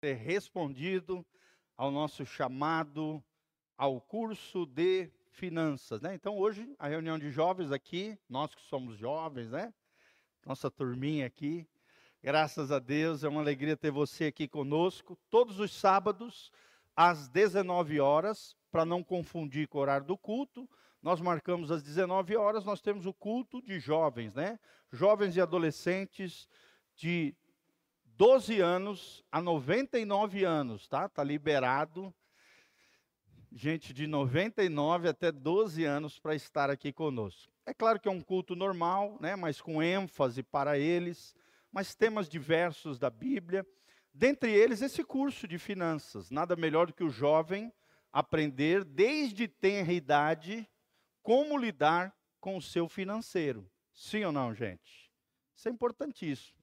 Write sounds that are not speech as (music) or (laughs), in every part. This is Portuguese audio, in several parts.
ter respondido ao nosso chamado ao curso de finanças, né? Então hoje a reunião de jovens aqui, nós que somos jovens, né? Nossa turminha aqui, graças a Deus, é uma alegria ter você aqui conosco todos os sábados às 19 horas, para não confundir com o horário do culto. Nós marcamos às 19 horas, nós temos o culto de jovens, né? Jovens e adolescentes de 12 anos a 99 anos, tá? Tá liberado. Gente de 99 até 12 anos para estar aqui conosco. É claro que é um culto normal, né, mas com ênfase para eles, mas temas diversos da Bíblia. Dentre eles, esse curso de finanças. Nada melhor do que o jovem aprender, desde tenra idade, como lidar com o seu financeiro. Sim ou não, gente? Isso é importantíssimo.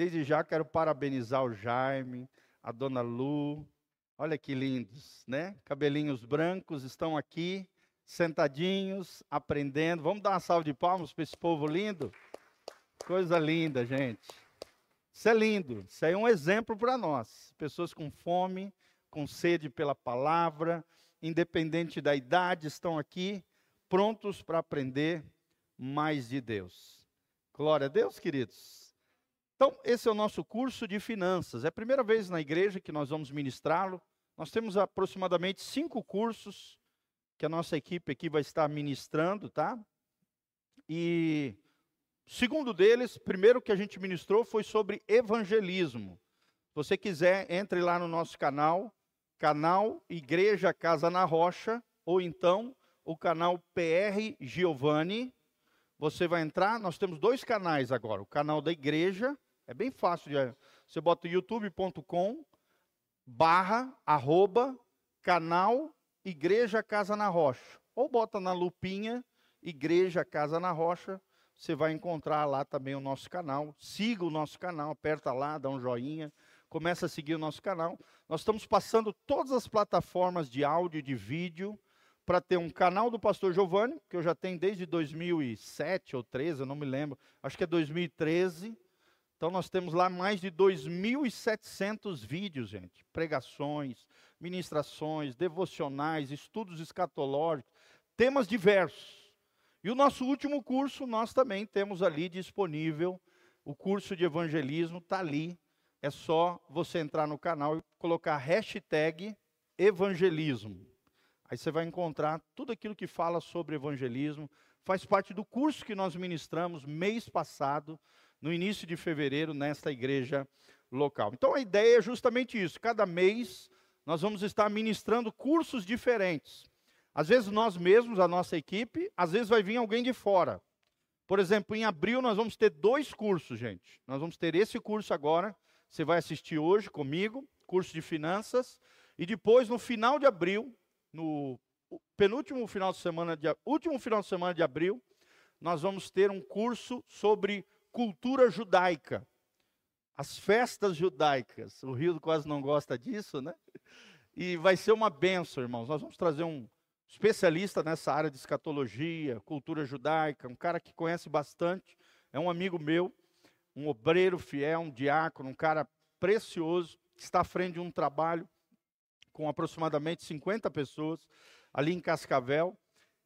Desde já quero parabenizar o Jaime, a dona Lu. Olha que lindos, né? Cabelinhos brancos estão aqui, sentadinhos, aprendendo. Vamos dar uma salva de palmas para esse povo lindo? Coisa linda, gente. Isso é lindo. Isso é um exemplo para nós. Pessoas com fome, com sede pela palavra, independente da idade, estão aqui prontos para aprender mais de Deus. Glória a Deus, queridos. Então, esse é o nosso curso de finanças. É a primeira vez na igreja que nós vamos ministrá-lo. Nós temos aproximadamente cinco cursos que a nossa equipe aqui vai estar ministrando, tá? E segundo deles, primeiro que a gente ministrou foi sobre evangelismo. Se você quiser, entre lá no nosso canal, canal Igreja Casa na Rocha, ou então o canal PR Giovanni. Você vai entrar, nós temos dois canais agora, o canal da igreja é bem fácil. De, você bota youtube.com barra, arroba, canal Igreja Casa na Rocha. Ou bota na lupinha Igreja Casa na Rocha. Você vai encontrar lá também o nosso canal. Siga o nosso canal, aperta lá, dá um joinha. Começa a seguir o nosso canal. Nós estamos passando todas as plataformas de áudio e de vídeo para ter um canal do Pastor Giovanni, que eu já tenho desde 2007 ou 13, eu não me lembro. Acho que é 2013 então nós temos lá mais de 2.700 vídeos, gente. Pregações, ministrações, devocionais, estudos escatológicos, temas diversos. E o nosso último curso nós também temos ali disponível. O curso de evangelismo está ali. É só você entrar no canal e colocar hashtag evangelismo. Aí você vai encontrar tudo aquilo que fala sobre evangelismo. Faz parte do curso que nós ministramos mês passado no início de fevereiro nesta igreja local. Então a ideia é justamente isso. Cada mês nós vamos estar ministrando cursos diferentes. Às vezes nós mesmos, a nossa equipe, às vezes vai vir alguém de fora. Por exemplo, em abril nós vamos ter dois cursos, gente. Nós vamos ter esse curso agora, você vai assistir hoje comigo, curso de finanças, e depois no final de abril, no penúltimo final de semana de último final de semana de abril, nós vamos ter um curso sobre cultura judaica, as festas judaicas. O Rio quase não gosta disso, né? E vai ser uma benção, irmãos. Nós vamos trazer um especialista nessa área de escatologia, cultura judaica, um cara que conhece bastante, é um amigo meu, um obreiro fiel, um diácono, um cara precioso, que está à frente de um trabalho com aproximadamente 50 pessoas ali em Cascavel,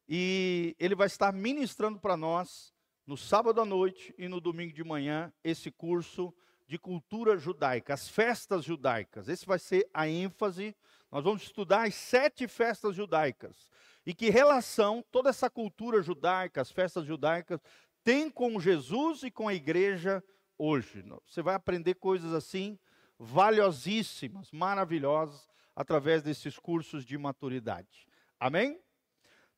e ele vai estar ministrando para nós no sábado à noite e no domingo de manhã, esse curso de cultura judaica, as festas judaicas. Esse vai ser a ênfase. Nós vamos estudar as sete festas judaicas. E que relação toda essa cultura judaica, as festas judaicas, tem com Jesus e com a igreja hoje. Você vai aprender coisas assim, valiosíssimas, maravilhosas, através desses cursos de maturidade. Amém?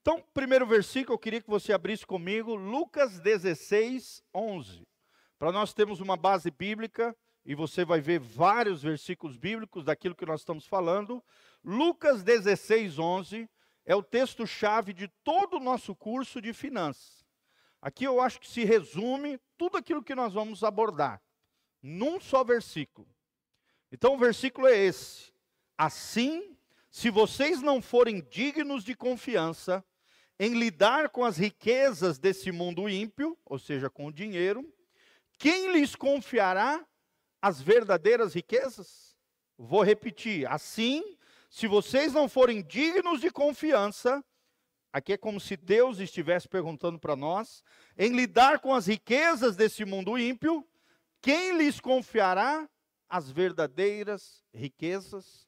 Então, primeiro versículo, eu queria que você abrisse comigo, Lucas 16, 11. Para nós termos uma base bíblica, e você vai ver vários versículos bíblicos daquilo que nós estamos falando. Lucas 16, 11 é o texto-chave de todo o nosso curso de finanças. Aqui eu acho que se resume tudo aquilo que nós vamos abordar, num só versículo. Então o versículo é esse: Assim, se vocês não forem dignos de confiança, em lidar com as riquezas desse mundo ímpio, ou seja, com o dinheiro, quem lhes confiará as verdadeiras riquezas? Vou repetir. Assim, se vocês não forem dignos de confiança, aqui é como se Deus estivesse perguntando para nós, em lidar com as riquezas desse mundo ímpio, quem lhes confiará as verdadeiras riquezas?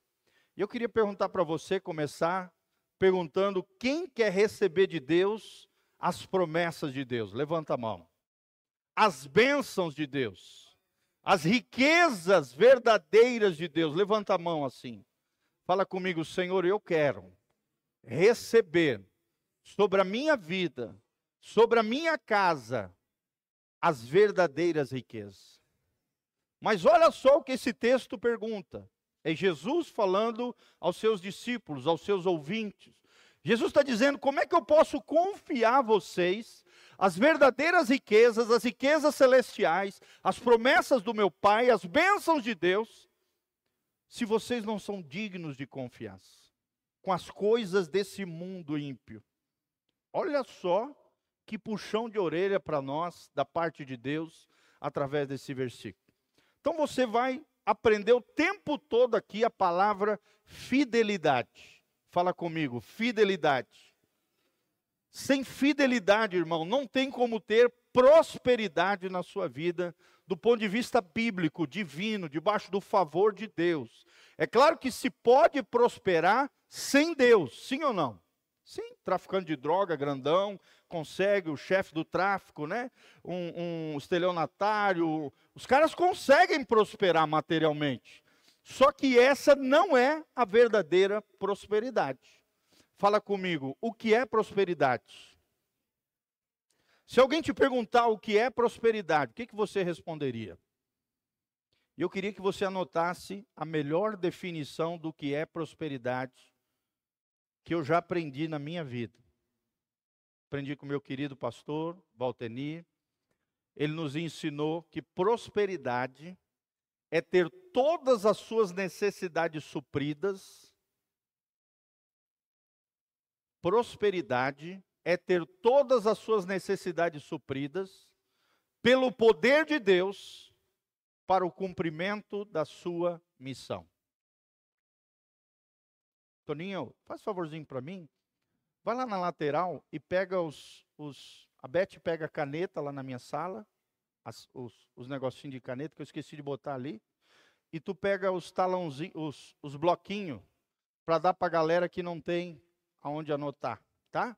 E eu queria perguntar para você, começar perguntando quem quer receber de Deus as promessas de Deus. Levanta a mão. As bênçãos de Deus. As riquezas verdadeiras de Deus. Levanta a mão assim. Fala comigo, Senhor, eu quero receber sobre a minha vida, sobre a minha casa, as verdadeiras riquezas. Mas olha só o que esse texto pergunta. É Jesus falando aos seus discípulos, aos seus ouvintes. Jesus está dizendo: como é que eu posso confiar vocês as verdadeiras riquezas, as riquezas celestiais, as promessas do meu Pai, as bênçãos de Deus, se vocês não são dignos de confiança com as coisas desse mundo ímpio? Olha só que puxão de orelha para nós, da parte de Deus, através desse versículo. Então você vai aprender o tempo todo aqui a palavra fidelidade. Fala comigo, fidelidade. Sem fidelidade, irmão, não tem como ter prosperidade na sua vida, do ponto de vista bíblico, divino, debaixo do favor de Deus. É claro que se pode prosperar sem Deus, sim ou não? Sim, traficante de droga, grandão, consegue, o chefe do tráfico, né? Um, um estelionatário. Os caras conseguem prosperar materialmente. Só que essa não é a verdadeira prosperidade. Fala comigo, o que é prosperidade? Se alguém te perguntar o que é prosperidade, o que, que você responderia? Eu queria que você anotasse a melhor definição do que é prosperidade que eu já aprendi na minha vida. Aprendi com meu querido pastor Valteni. Ele nos ensinou que prosperidade é ter todas as suas necessidades supridas. Prosperidade é ter todas as suas necessidades supridas pelo poder de Deus para o cumprimento da sua missão. Toninho, faz favorzinho para mim. Vai lá na lateral e pega os, os. A Beth pega a caneta lá na minha sala, as, os, os negocinhos de caneta que eu esqueci de botar ali. E tu pega os talãozinhos, os, os bloquinhos, para dar para a galera que não tem aonde anotar, tá?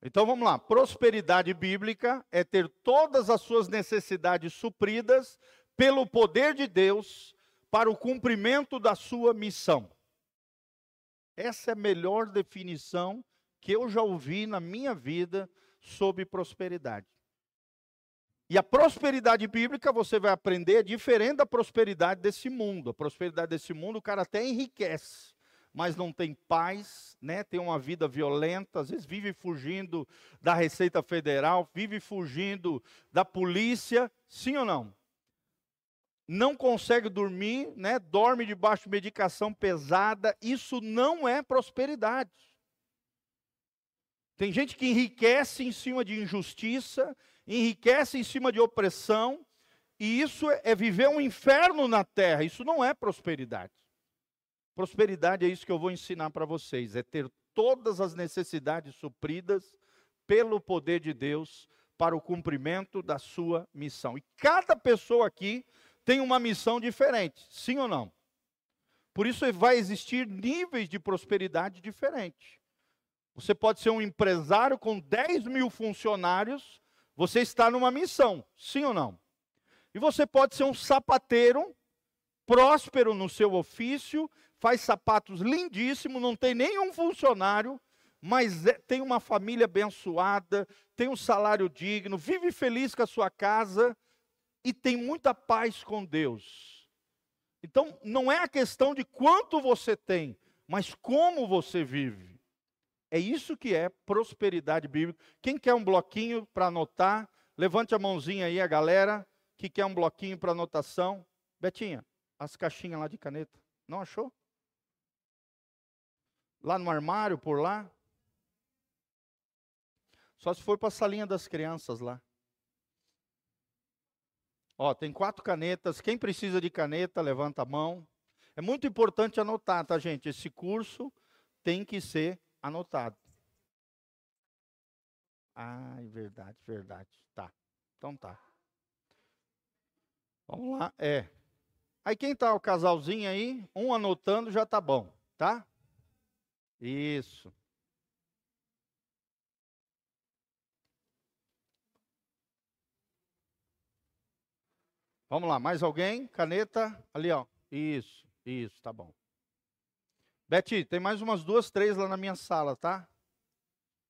Então vamos lá. Prosperidade bíblica é ter todas as suas necessidades supridas pelo poder de Deus para o cumprimento da sua missão. Essa é a melhor definição que eu já ouvi na minha vida sobre prosperidade. E a prosperidade bíblica você vai aprender é diferente da prosperidade desse mundo. A prosperidade desse mundo o cara até enriquece, mas não tem paz, né? Tem uma vida violenta, às vezes vive fugindo da Receita Federal, vive fugindo da polícia, sim ou não? Não consegue dormir, né? dorme debaixo de medicação pesada, isso não é prosperidade. Tem gente que enriquece em cima de injustiça, enriquece em cima de opressão, e isso é, é viver um inferno na terra, isso não é prosperidade. Prosperidade é isso que eu vou ensinar para vocês, é ter todas as necessidades supridas pelo poder de Deus para o cumprimento da sua missão. E cada pessoa aqui tem uma missão diferente, sim ou não? Por isso vai existir níveis de prosperidade diferentes. Você pode ser um empresário com 10 mil funcionários, você está numa missão, sim ou não? E você pode ser um sapateiro, próspero no seu ofício, faz sapatos lindíssimos, não tem nenhum funcionário, mas é, tem uma família abençoada, tem um salário digno, vive feliz com a sua casa, e tem muita paz com Deus. Então, não é a questão de quanto você tem, mas como você vive. É isso que é prosperidade bíblica. Quem quer um bloquinho para anotar? Levante a mãozinha aí, a galera que quer um bloquinho para anotação. Betinha, as caixinhas lá de caneta. Não achou? Lá no armário, por lá? Só se for para a salinha das crianças lá. Ó, tem quatro canetas. Quem precisa de caneta, levanta a mão. É muito importante anotar, tá, gente? Esse curso tem que ser anotado. Ah, verdade, verdade. Tá. Então tá. Vamos lá. É. Aí quem tá o casalzinho aí, um anotando já tá bom, tá? Isso. Vamos lá, mais alguém? Caneta? Ali, ó. Isso, isso, tá bom. Beti, tem mais umas duas, três lá na minha sala, tá?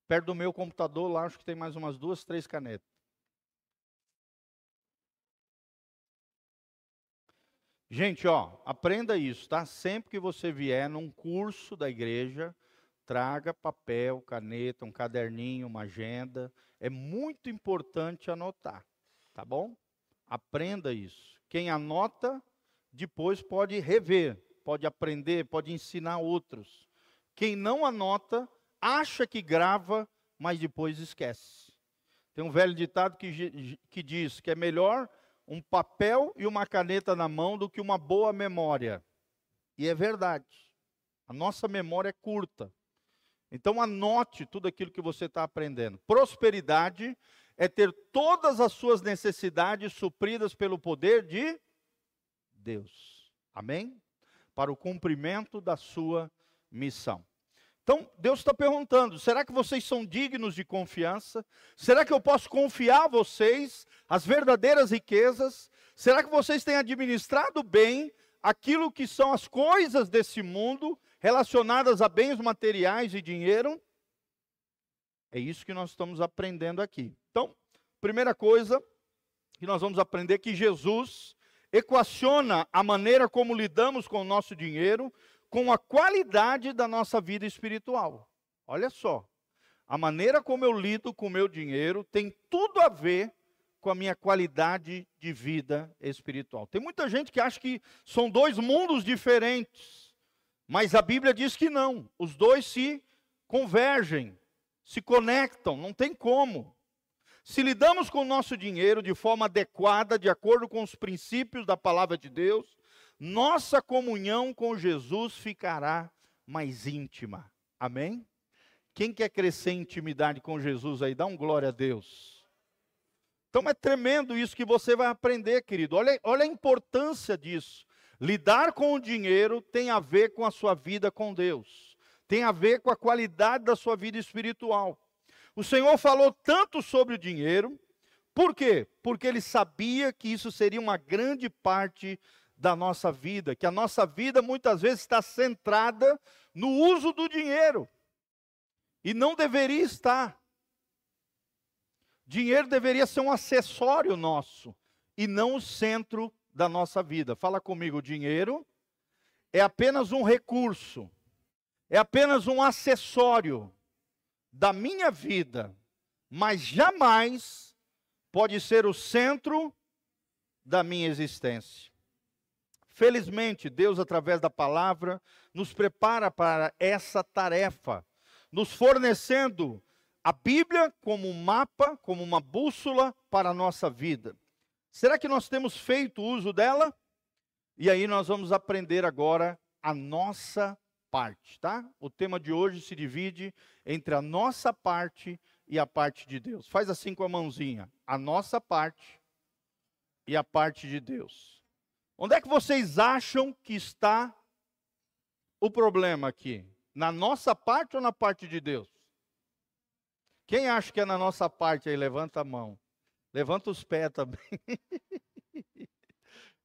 Perto do meu computador lá, acho que tem mais umas duas, três canetas. Gente, ó, aprenda isso, tá? Sempre que você vier num curso da igreja, traga papel, caneta, um caderninho, uma agenda. É muito importante anotar, tá bom? Aprenda isso. Quem anota, depois pode rever, pode aprender, pode ensinar outros. Quem não anota, acha que grava, mas depois esquece. Tem um velho ditado que, que diz que é melhor um papel e uma caneta na mão do que uma boa memória. E é verdade. A nossa memória é curta. Então anote tudo aquilo que você está aprendendo. Prosperidade é ter todas as suas necessidades supridas pelo poder de Deus. Amém? Para o cumprimento da sua missão. Então, Deus está perguntando: será que vocês são dignos de confiança? Será que eu posso confiar a vocês as verdadeiras riquezas? Será que vocês têm administrado bem aquilo que são as coisas desse mundo relacionadas a bens materiais e dinheiro? É isso que nós estamos aprendendo aqui. Então, primeira coisa que nós vamos aprender é que Jesus equaciona a maneira como lidamos com o nosso dinheiro com a qualidade da nossa vida espiritual. Olha só, a maneira como eu lido com o meu dinheiro tem tudo a ver com a minha qualidade de vida espiritual. Tem muita gente que acha que são dois mundos diferentes, mas a Bíblia diz que não, os dois se convergem se conectam, não tem como. Se lidamos com o nosso dinheiro de forma adequada, de acordo com os princípios da palavra de Deus, nossa comunhão com Jesus ficará mais íntima. Amém? Quem quer crescer em intimidade com Jesus aí, dá um glória a Deus. Então é tremendo isso que você vai aprender, querido. Olha, olha a importância disso. Lidar com o dinheiro tem a ver com a sua vida com Deus tem a ver com a qualidade da sua vida espiritual. O Senhor falou tanto sobre o dinheiro, por quê? Porque ele sabia que isso seria uma grande parte da nossa vida, que a nossa vida muitas vezes está centrada no uso do dinheiro. E não deveria estar. Dinheiro deveria ser um acessório nosso e não o centro da nossa vida. Fala comigo, dinheiro é apenas um recurso é apenas um acessório da minha vida, mas jamais pode ser o centro da minha existência. Felizmente, Deus, através da palavra, nos prepara para essa tarefa, nos fornecendo a Bíblia como um mapa, como uma bússola para a nossa vida. Será que nós temos feito uso dela? E aí nós vamos aprender agora a nossa parte, tá? O tema de hoje se divide entre a nossa parte e a parte de Deus. Faz assim com a mãozinha, a nossa parte e a parte de Deus. Onde é que vocês acham que está o problema aqui? Na nossa parte ou na parte de Deus? Quem acha que é na nossa parte aí, levanta a mão. Levanta os pés também. (laughs)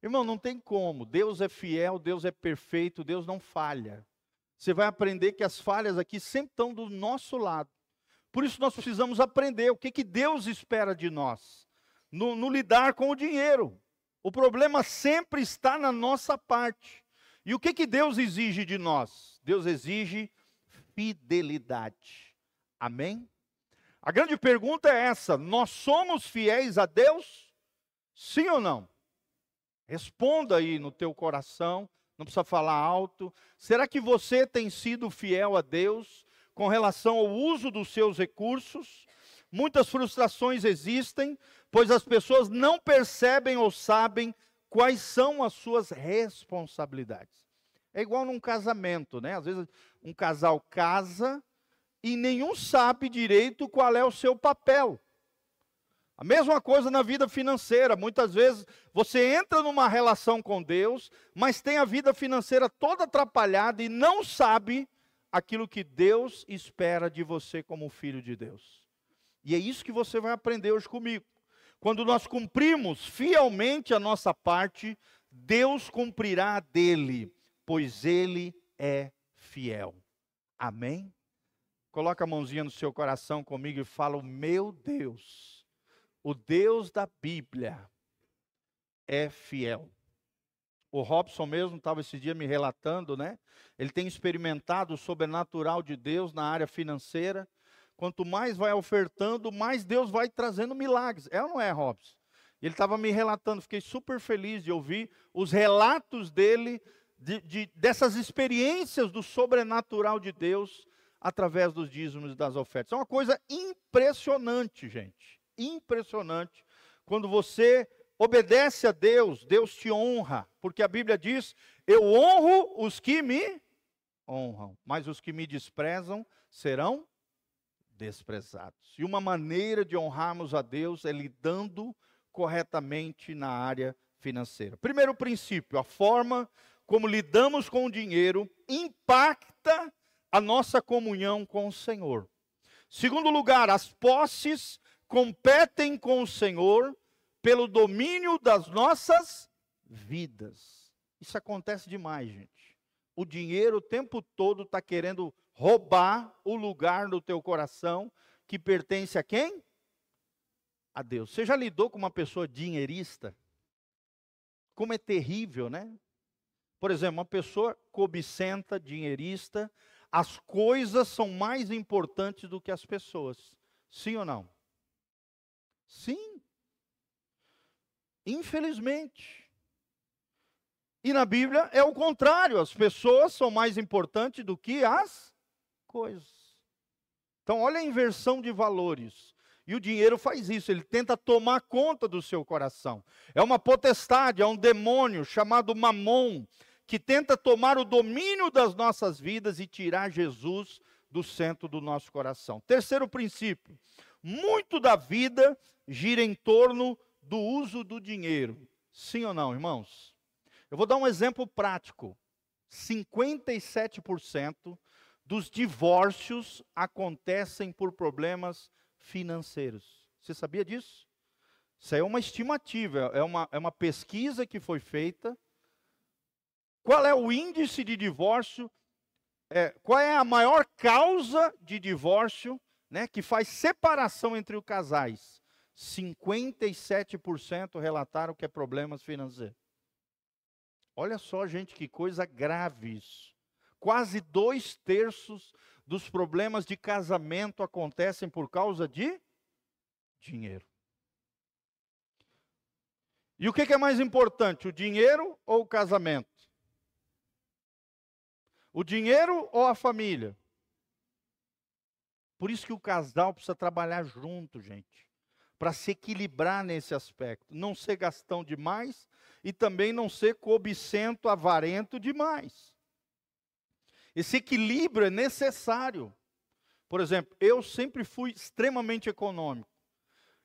Irmão, não tem como. Deus é fiel, Deus é perfeito, Deus não falha você vai aprender que as falhas aqui sempre estão do nosso lado. Por isso nós precisamos aprender o que, que Deus espera de nós, no, no lidar com o dinheiro. O problema sempre está na nossa parte. E o que, que Deus exige de nós? Deus exige fidelidade. Amém? A grande pergunta é essa: nós somos fiéis a Deus? Sim ou não? Responda aí no teu coração não precisa falar alto. Será que você tem sido fiel a Deus com relação ao uso dos seus recursos? Muitas frustrações existem, pois as pessoas não percebem ou sabem quais são as suas responsabilidades. É igual num casamento, né? Às vezes um casal casa e nenhum sabe direito qual é o seu papel. A mesma coisa na vida financeira. Muitas vezes você entra numa relação com Deus, mas tem a vida financeira toda atrapalhada e não sabe aquilo que Deus espera de você como filho de Deus. E é isso que você vai aprender hoje comigo. Quando nós cumprimos fielmente a nossa parte, Deus cumprirá a dele, pois ele é fiel. Amém? Coloca a mãozinha no seu coração comigo e fala: Meu Deus o Deus da Bíblia é fiel. O Robson mesmo estava esse dia me relatando, né? Ele tem experimentado o sobrenatural de Deus na área financeira. Quanto mais vai ofertando, mais Deus vai trazendo milagres. É ou não é, Robson? Ele estava me relatando, fiquei super feliz de ouvir os relatos dele, de, de, dessas experiências do sobrenatural de Deus através dos dízimos e das ofertas. É uma coisa impressionante, gente impressionante. Quando você obedece a Deus, Deus te honra, porque a Bíblia diz: Eu honro os que me honram, mas os que me desprezam serão desprezados. E uma maneira de honrarmos a Deus é lidando corretamente na área financeira. Primeiro princípio, a forma como lidamos com o dinheiro impacta a nossa comunhão com o Senhor. Segundo lugar, as posses competem com o Senhor pelo domínio das nossas vidas. Isso acontece demais, gente. O dinheiro o tempo todo está querendo roubar o lugar no teu coração que pertence a quem? A Deus. Você já lidou com uma pessoa dinheirista? Como é terrível, né? Por exemplo, uma pessoa cobicenta, dinheirista, as coisas são mais importantes do que as pessoas. Sim ou não? Sim. Infelizmente. E na Bíblia é o contrário, as pessoas são mais importantes do que as coisas. Então, olha a inversão de valores. E o dinheiro faz isso, ele tenta tomar conta do seu coração. É uma potestade, é um demônio chamado Mamon, que tenta tomar o domínio das nossas vidas e tirar Jesus do centro do nosso coração. Terceiro princípio: muito da vida gira em torno do uso do dinheiro. Sim ou não, irmãos? Eu vou dar um exemplo prático. 57% dos divórcios acontecem por problemas financeiros. Você sabia disso? Isso é uma estimativa, é uma, é uma pesquisa que foi feita. Qual é o índice de divórcio? É, qual é a maior causa de divórcio né, que faz separação entre os casais? 57% relataram que é problemas financeiros. Olha só, gente, que coisa grave isso. Quase dois terços dos problemas de casamento acontecem por causa de dinheiro. E o que é mais importante, o dinheiro ou o casamento? O dinheiro ou a família? Por isso que o casal precisa trabalhar junto, gente para se equilibrar nesse aspecto, não ser gastão demais e também não ser cobicento, avarento demais. Esse equilíbrio é necessário. Por exemplo, eu sempre fui extremamente econômico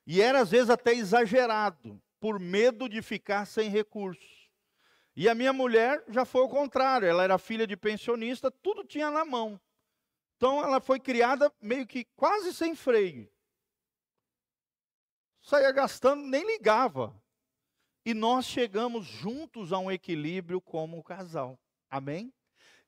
e era às vezes até exagerado, por medo de ficar sem recursos. E a minha mulher já foi o contrário, ela era filha de pensionista, tudo tinha na mão. Então ela foi criada meio que quase sem freio saía gastando, nem ligava. E nós chegamos juntos a um equilíbrio como casal. Amém?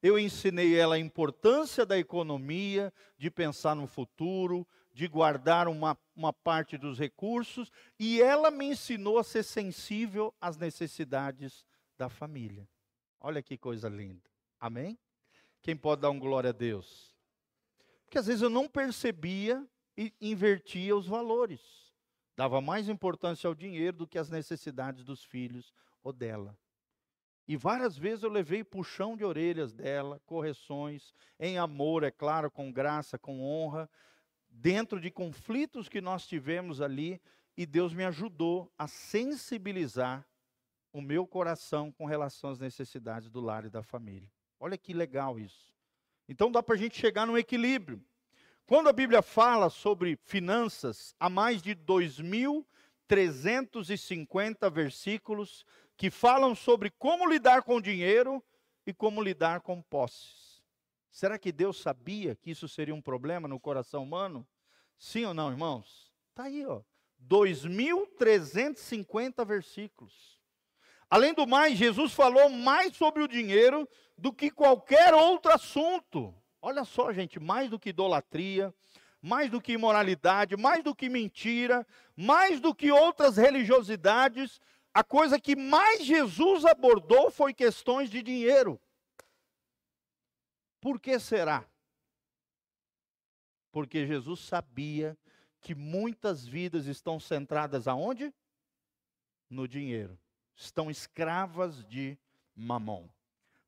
Eu ensinei ela a importância da economia, de pensar no futuro, de guardar uma, uma parte dos recursos, e ela me ensinou a ser sensível às necessidades da família. Olha que coisa linda. Amém? Quem pode dar um glória a Deus? Porque às vezes eu não percebia e invertia os valores dava mais importância ao dinheiro do que às necessidades dos filhos ou dela. E várias vezes eu levei puxão de orelhas dela, correções, em amor, é claro, com graça, com honra, dentro de conflitos que nós tivemos ali, e Deus me ajudou a sensibilizar o meu coração com relação às necessidades do lar e da família. Olha que legal isso. Então dá para a gente chegar num equilíbrio. Quando a Bíblia fala sobre finanças, há mais de 2.350 versículos que falam sobre como lidar com dinheiro e como lidar com posses. Será que Deus sabia que isso seria um problema no coração humano? Sim ou não, irmãos? Está aí, ó. 2.350 versículos. Além do mais, Jesus falou mais sobre o dinheiro do que qualquer outro assunto. Olha só, gente, mais do que idolatria, mais do que imoralidade, mais do que mentira, mais do que outras religiosidades, a coisa que mais Jesus abordou foi questões de dinheiro. Por que será? Porque Jesus sabia que muitas vidas estão centradas aonde? No dinheiro estão escravas de mamon.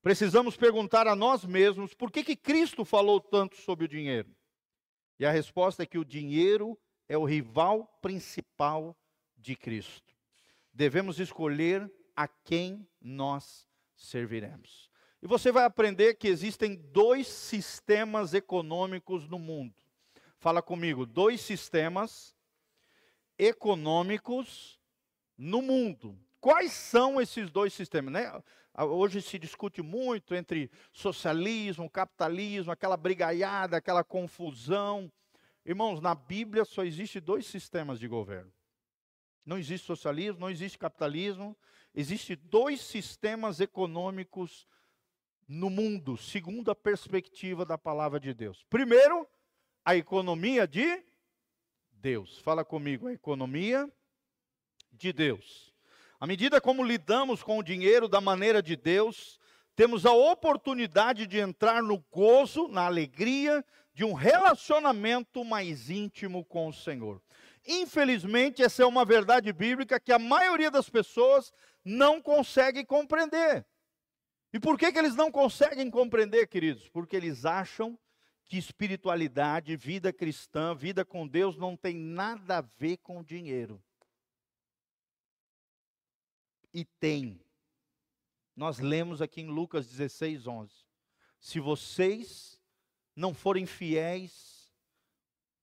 Precisamos perguntar a nós mesmos por que, que Cristo falou tanto sobre o dinheiro. E a resposta é que o dinheiro é o rival principal de Cristo. Devemos escolher a quem nós serviremos. E você vai aprender que existem dois sistemas econômicos no mundo. Fala comigo, dois sistemas econômicos no mundo. Quais são esses dois sistemas? Né? Hoje se discute muito entre socialismo, capitalismo, aquela brigaiada, aquela confusão. Irmãos, na Bíblia só existe dois sistemas de governo. Não existe socialismo, não existe capitalismo, existe dois sistemas econômicos no mundo, segundo a perspectiva da palavra de Deus. Primeiro, a economia de Deus. Fala comigo, a economia de Deus. À medida como lidamos com o dinheiro da maneira de Deus, temos a oportunidade de entrar no gozo, na alegria de um relacionamento mais íntimo com o Senhor. Infelizmente, essa é uma verdade bíblica que a maioria das pessoas não consegue compreender. E por que, que eles não conseguem compreender, queridos? Porque eles acham que espiritualidade, vida cristã, vida com Deus não tem nada a ver com dinheiro e tem. Nós lemos aqui em Lucas 16, 11. Se vocês não forem fiéis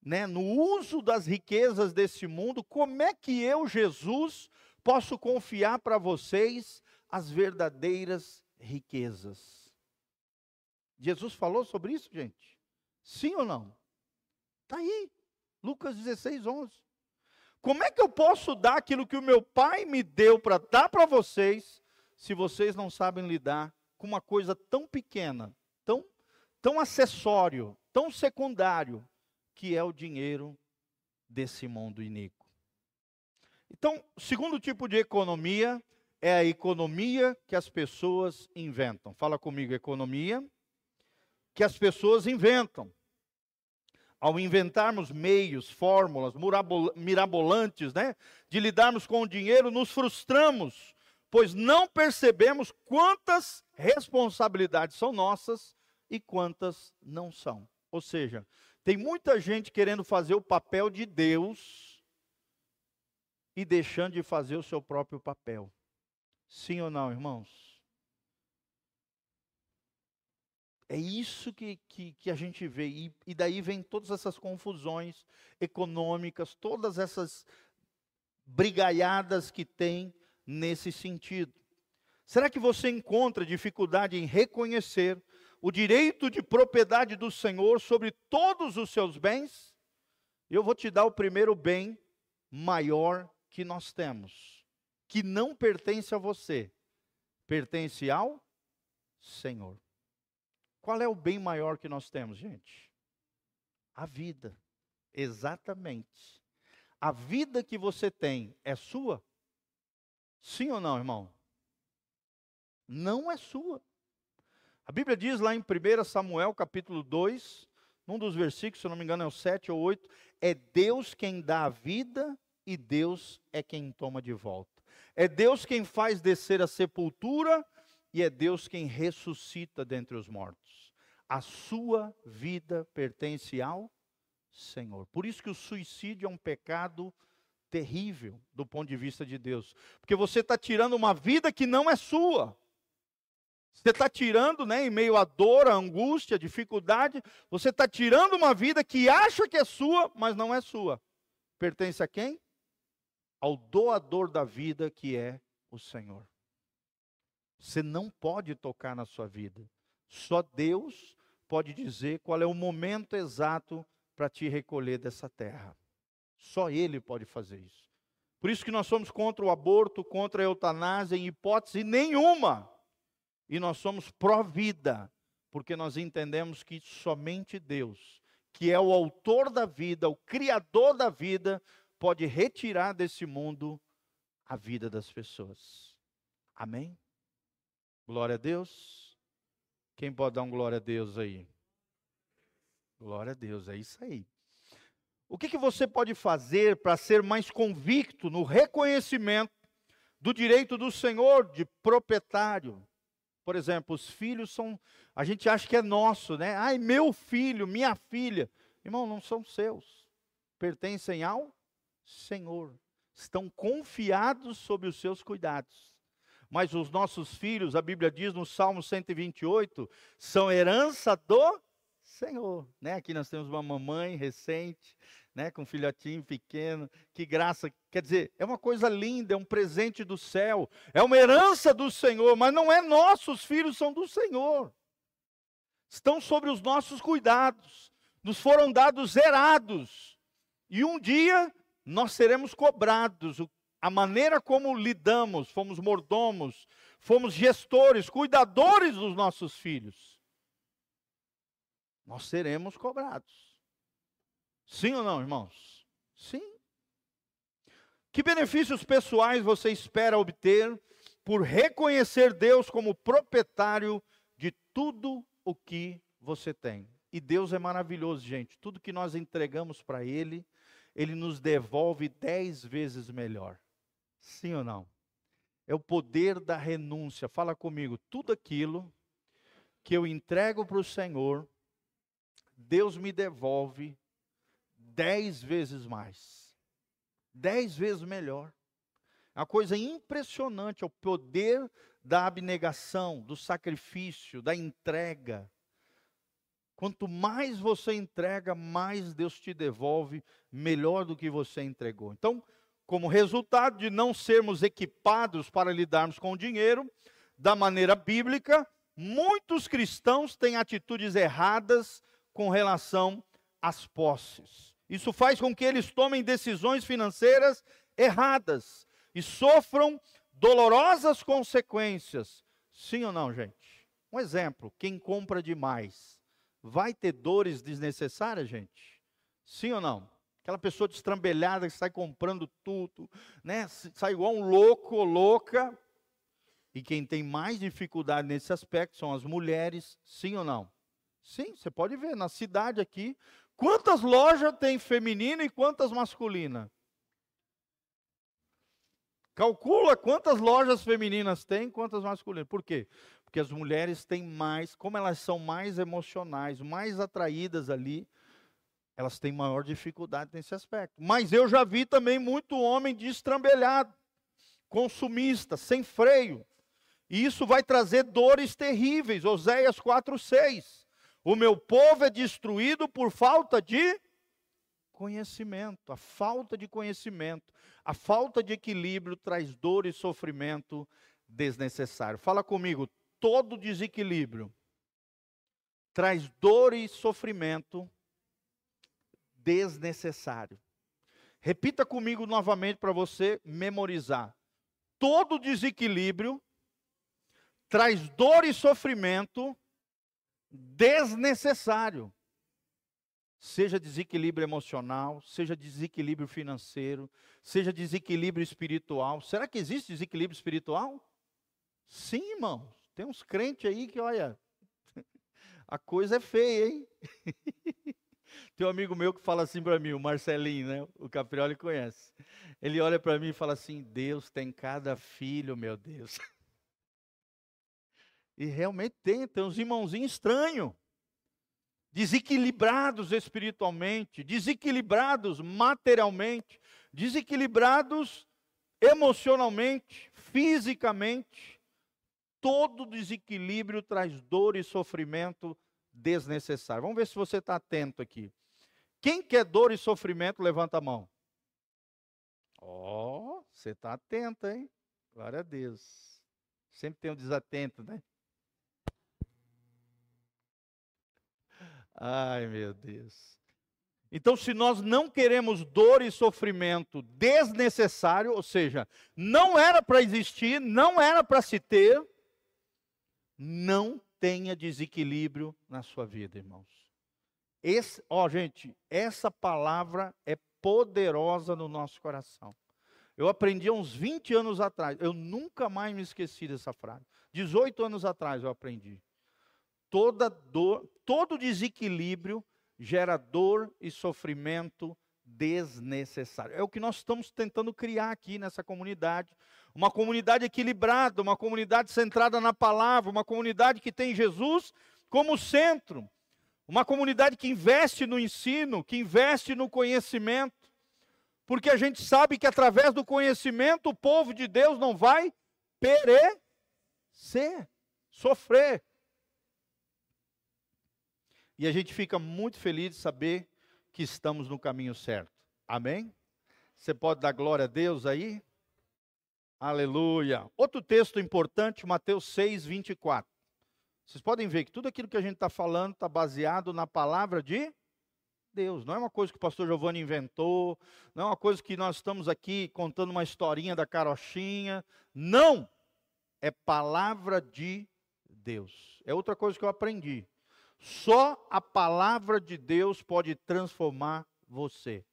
né, no uso das riquezas desse mundo, como é que eu, Jesus, posso confiar para vocês as verdadeiras riquezas? Jesus falou sobre isso, gente? Sim ou não? Está aí, Lucas 16, 11. Como é que eu posso dar aquilo que o meu pai me deu para dar para vocês, se vocês não sabem lidar com uma coisa tão pequena, tão, tão acessório, tão secundário, que é o dinheiro desse mundo iníquo? Então, o segundo tipo de economia é a economia que as pessoas inventam. Fala comigo, economia que as pessoas inventam ao inventarmos meios, fórmulas mirabolantes, né, de lidarmos com o dinheiro, nos frustramos, pois não percebemos quantas responsabilidades são nossas e quantas não são. Ou seja, tem muita gente querendo fazer o papel de Deus e deixando de fazer o seu próprio papel. Sim ou não, irmãos? É isso que, que, que, a gente vê. E, e daí vem todas essas confusões econômicas, todas essas brigaiadas que tem nesse sentido. Será que você encontra dificuldade em reconhecer o direito de propriedade do Senhor sobre todos os seus bens? Eu vou te dar o primeiro bem maior que nós temos, que não pertence a você, pertence ao Senhor. Qual é o bem maior que nós temos, gente? A vida. Exatamente. A vida que você tem é sua? Sim ou não, irmão? Não é sua. A Bíblia diz lá em 1 Samuel, capítulo 2, num dos versículos, se não me engano é o 7 ou 8, é Deus quem dá a vida e Deus é quem toma de volta. É Deus quem faz descer a sepultura e é Deus quem ressuscita dentre os mortos. A sua vida pertence ao Senhor. Por isso que o suicídio é um pecado terrível do ponto de vista de Deus, porque você está tirando uma vida que não é sua. Você está tirando, né, em meio à dor, à angústia, à dificuldade, você está tirando uma vida que acha que é sua, mas não é sua. Pertence a quem? Ao doador da vida que é o Senhor. Você não pode tocar na sua vida. Só Deus pode dizer qual é o momento exato para te recolher dessa terra. Só Ele pode fazer isso. Por isso que nós somos contra o aborto, contra a eutanásia, em hipótese nenhuma. E nós somos pró-vida, porque nós entendemos que somente Deus, que é o autor da vida, o criador da vida, pode retirar desse mundo a vida das pessoas. Amém? Glória a Deus. Quem pode dar um glória a Deus aí? Glória a Deus, é isso aí. O que, que você pode fazer para ser mais convicto no reconhecimento do direito do Senhor de proprietário? Por exemplo, os filhos são, a gente acha que é nosso, né? Ai, meu filho, minha filha. Irmão, não são seus. Pertencem ao Senhor. Estão confiados sob os seus cuidados. Mas os nossos filhos, a Bíblia diz no Salmo 128, são herança do Senhor. Né? Aqui nós temos uma mamãe recente, né, com um filhotinho pequeno. Que graça! Quer dizer, é uma coisa linda, é um presente do céu, é uma herança do Senhor, mas não é nosso, os filhos são do Senhor. Estão sobre os nossos cuidados, nos foram dados zerados. E um dia nós seremos cobrados a maneira como lidamos, fomos mordomos, fomos gestores, cuidadores dos nossos filhos, nós seremos cobrados. Sim ou não, irmãos? Sim. Que benefícios pessoais você espera obter por reconhecer Deus como proprietário de tudo o que você tem? E Deus é maravilhoso, gente. Tudo que nós entregamos para Ele, Ele nos devolve dez vezes melhor. Sim ou não? É o poder da renúncia. Fala comigo, tudo aquilo que eu entrego para o Senhor, Deus me devolve dez vezes mais. Dez vezes melhor. Uma coisa impressionante, é o poder da abnegação, do sacrifício, da entrega. Quanto mais você entrega, mais Deus te devolve melhor do que você entregou. Então, como resultado de não sermos equipados para lidarmos com o dinheiro da maneira bíblica, muitos cristãos têm atitudes erradas com relação às posses. Isso faz com que eles tomem decisões financeiras erradas e sofram dolorosas consequências. Sim ou não, gente? Um exemplo: quem compra demais vai ter dores desnecessárias, gente? Sim ou não? Aquela pessoa destrambelhada que sai comprando tudo, né? Sai igual um louco ou louca. E quem tem mais dificuldade nesse aspecto são as mulheres, sim ou não? Sim, você pode ver na cidade aqui, quantas lojas tem feminina e quantas masculina? Calcula quantas lojas femininas tem, quantas masculinas. Por quê? Porque as mulheres têm mais, como elas são mais emocionais, mais atraídas ali, elas têm maior dificuldade nesse aspecto. Mas eu já vi também muito homem destrambelhado, consumista, sem freio. E isso vai trazer dores terríveis. Oséias 4:6. O meu povo é destruído por falta de conhecimento. A falta de conhecimento, a falta de equilíbrio traz dor e sofrimento desnecessário. Fala comigo, todo desequilíbrio traz dor e sofrimento desnecessário. Repita comigo novamente para você memorizar. Todo desequilíbrio traz dor e sofrimento desnecessário. Seja desequilíbrio emocional, seja desequilíbrio financeiro, seja desequilíbrio espiritual. Será que existe desequilíbrio espiritual? Sim, irmãos. Tem uns crentes aí que, olha, (laughs) a coisa é feia, hein? (laughs) Tem um amigo meu que fala assim para mim, o Marcelinho, né? O Caprioli conhece. Ele olha para mim e fala assim: Deus tem cada filho, meu Deus. (laughs) E realmente tem, tem uns irmãozinhos estranhos, desequilibrados espiritualmente, desequilibrados materialmente. desequilibrados emocionalmente, fisicamente. Todo desequilíbrio traz dor e sofrimento desnecessário. Vamos ver se você está atento aqui. Quem quer dor e sofrimento, levanta a mão. Ó, oh, você está atento, hein? Glória a Deus. Sempre tem um desatento, né? Ai, meu Deus. Então, se nós não queremos dor e sofrimento desnecessário, ou seja, não era para existir, não era para se ter, não tenha desequilíbrio na sua vida, irmãos. Esse, ó, gente, essa palavra é poderosa no nosso coração. Eu aprendi há uns 20 anos atrás, eu nunca mais me esqueci dessa frase. 18 anos atrás eu aprendi. Toda dor, todo desequilíbrio gera dor e sofrimento desnecessário. É o que nós estamos tentando criar aqui nessa comunidade. Uma comunidade equilibrada, uma comunidade centrada na palavra, uma comunidade que tem Jesus como centro. Uma comunidade que investe no ensino, que investe no conhecimento. Porque a gente sabe que através do conhecimento o povo de Deus não vai perecer, sofrer. E a gente fica muito feliz de saber que estamos no caminho certo. Amém? Você pode dar glória a Deus aí? Aleluia. Outro texto importante, Mateus 6, 24. Vocês podem ver que tudo aquilo que a gente está falando está baseado na palavra de Deus. Não é uma coisa que o pastor Giovanni inventou, não é uma coisa que nós estamos aqui contando uma historinha da carochinha. Não! É palavra de Deus. É outra coisa que eu aprendi. Só a palavra de Deus pode transformar você.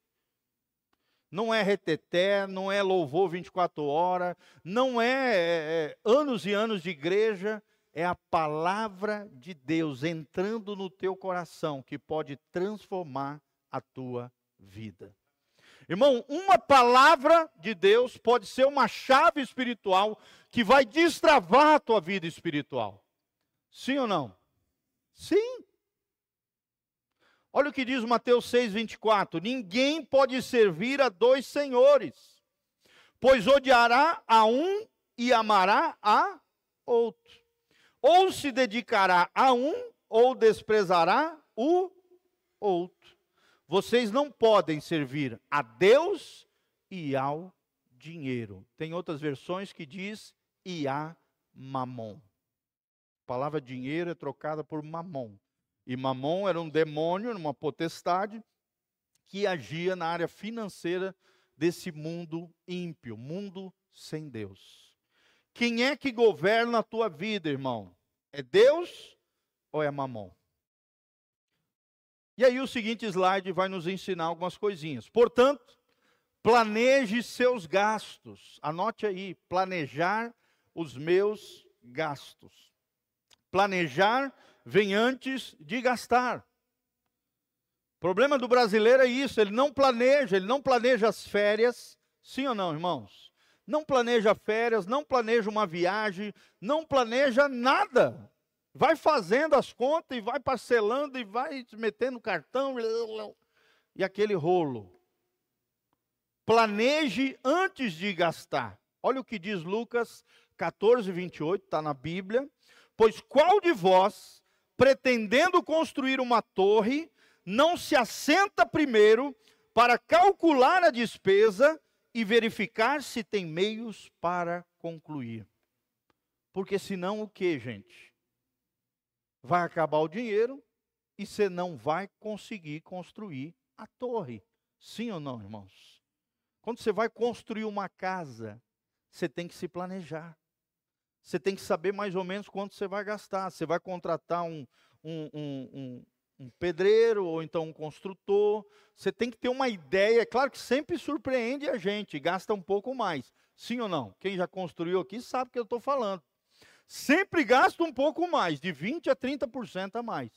Não é reteté, não é louvor 24 horas, não é, é, é anos e anos de igreja, é a palavra de Deus entrando no teu coração que pode transformar a tua vida. Irmão, uma palavra de Deus pode ser uma chave espiritual que vai destravar a tua vida espiritual. Sim ou não? Sim. Olha o que diz Mateus 6,24: Ninguém pode servir a dois senhores, pois odiará a um e amará a outro. Ou se dedicará a um, ou desprezará o outro. Vocês não podem servir a Deus e ao dinheiro. Tem outras versões que diz e a mamon. A palavra dinheiro é trocada por mamon. E Mamon era um demônio, uma potestade, que agia na área financeira desse mundo ímpio, mundo sem Deus. Quem é que governa a tua vida, irmão? É Deus ou é Mamon? E aí o seguinte slide vai nos ensinar algumas coisinhas. Portanto, planeje seus gastos. Anote aí, planejar os meus gastos. Planejar vem antes de gastar. O problema do brasileiro é isso, ele não planeja, ele não planeja as férias, sim ou não, irmãos? Não planeja férias, não planeja uma viagem, não planeja nada. Vai fazendo as contas e vai parcelando e vai metendo cartão e aquele rolo. Planeje antes de gastar. Olha o que diz Lucas 14, 28, está na Bíblia. Pois qual de vós, pretendendo construir uma torre, não se assenta primeiro para calcular a despesa e verificar se tem meios para concluir. Porque senão o que, gente? Vai acabar o dinheiro e você não vai conseguir construir a torre. Sim ou não, irmãos? Quando você vai construir uma casa, você tem que se planejar você tem que saber mais ou menos quanto você vai gastar. Você vai contratar um, um, um, um, pedreiro ou então um construtor. Você tem que ter uma ideia. É claro que sempre surpreende a gente, gasta um pouco mais. Sim ou não? Quem já construiu aqui sabe o que eu estou falando. Sempre gasta um pouco mais, de 20% a 30% a mais.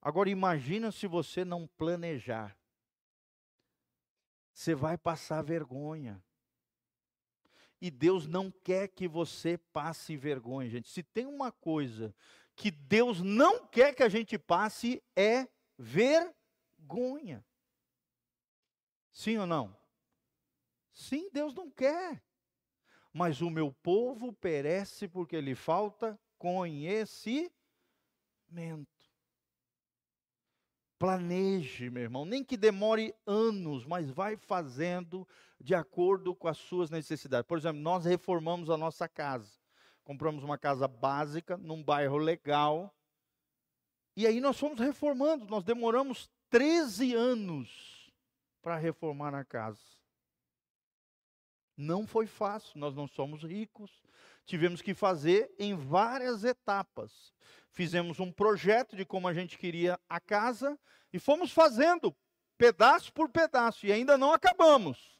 Agora imagina se você não planejar. Você vai passar vergonha. E Deus não quer que você passe vergonha, gente. Se tem uma coisa que Deus não quer que a gente passe, é vergonha. Sim ou não? Sim, Deus não quer. Mas o meu povo perece porque lhe falta conhecimento. Planeje, meu irmão, nem que demore anos, mas vai fazendo de acordo com as suas necessidades. Por exemplo, nós reformamos a nossa casa. Compramos uma casa básica num bairro legal. E aí nós fomos reformando, nós demoramos 13 anos para reformar a casa. Não foi fácil, nós não somos ricos. Tivemos que fazer em várias etapas fizemos um projeto de como a gente queria a casa e fomos fazendo pedaço por pedaço e ainda não acabamos.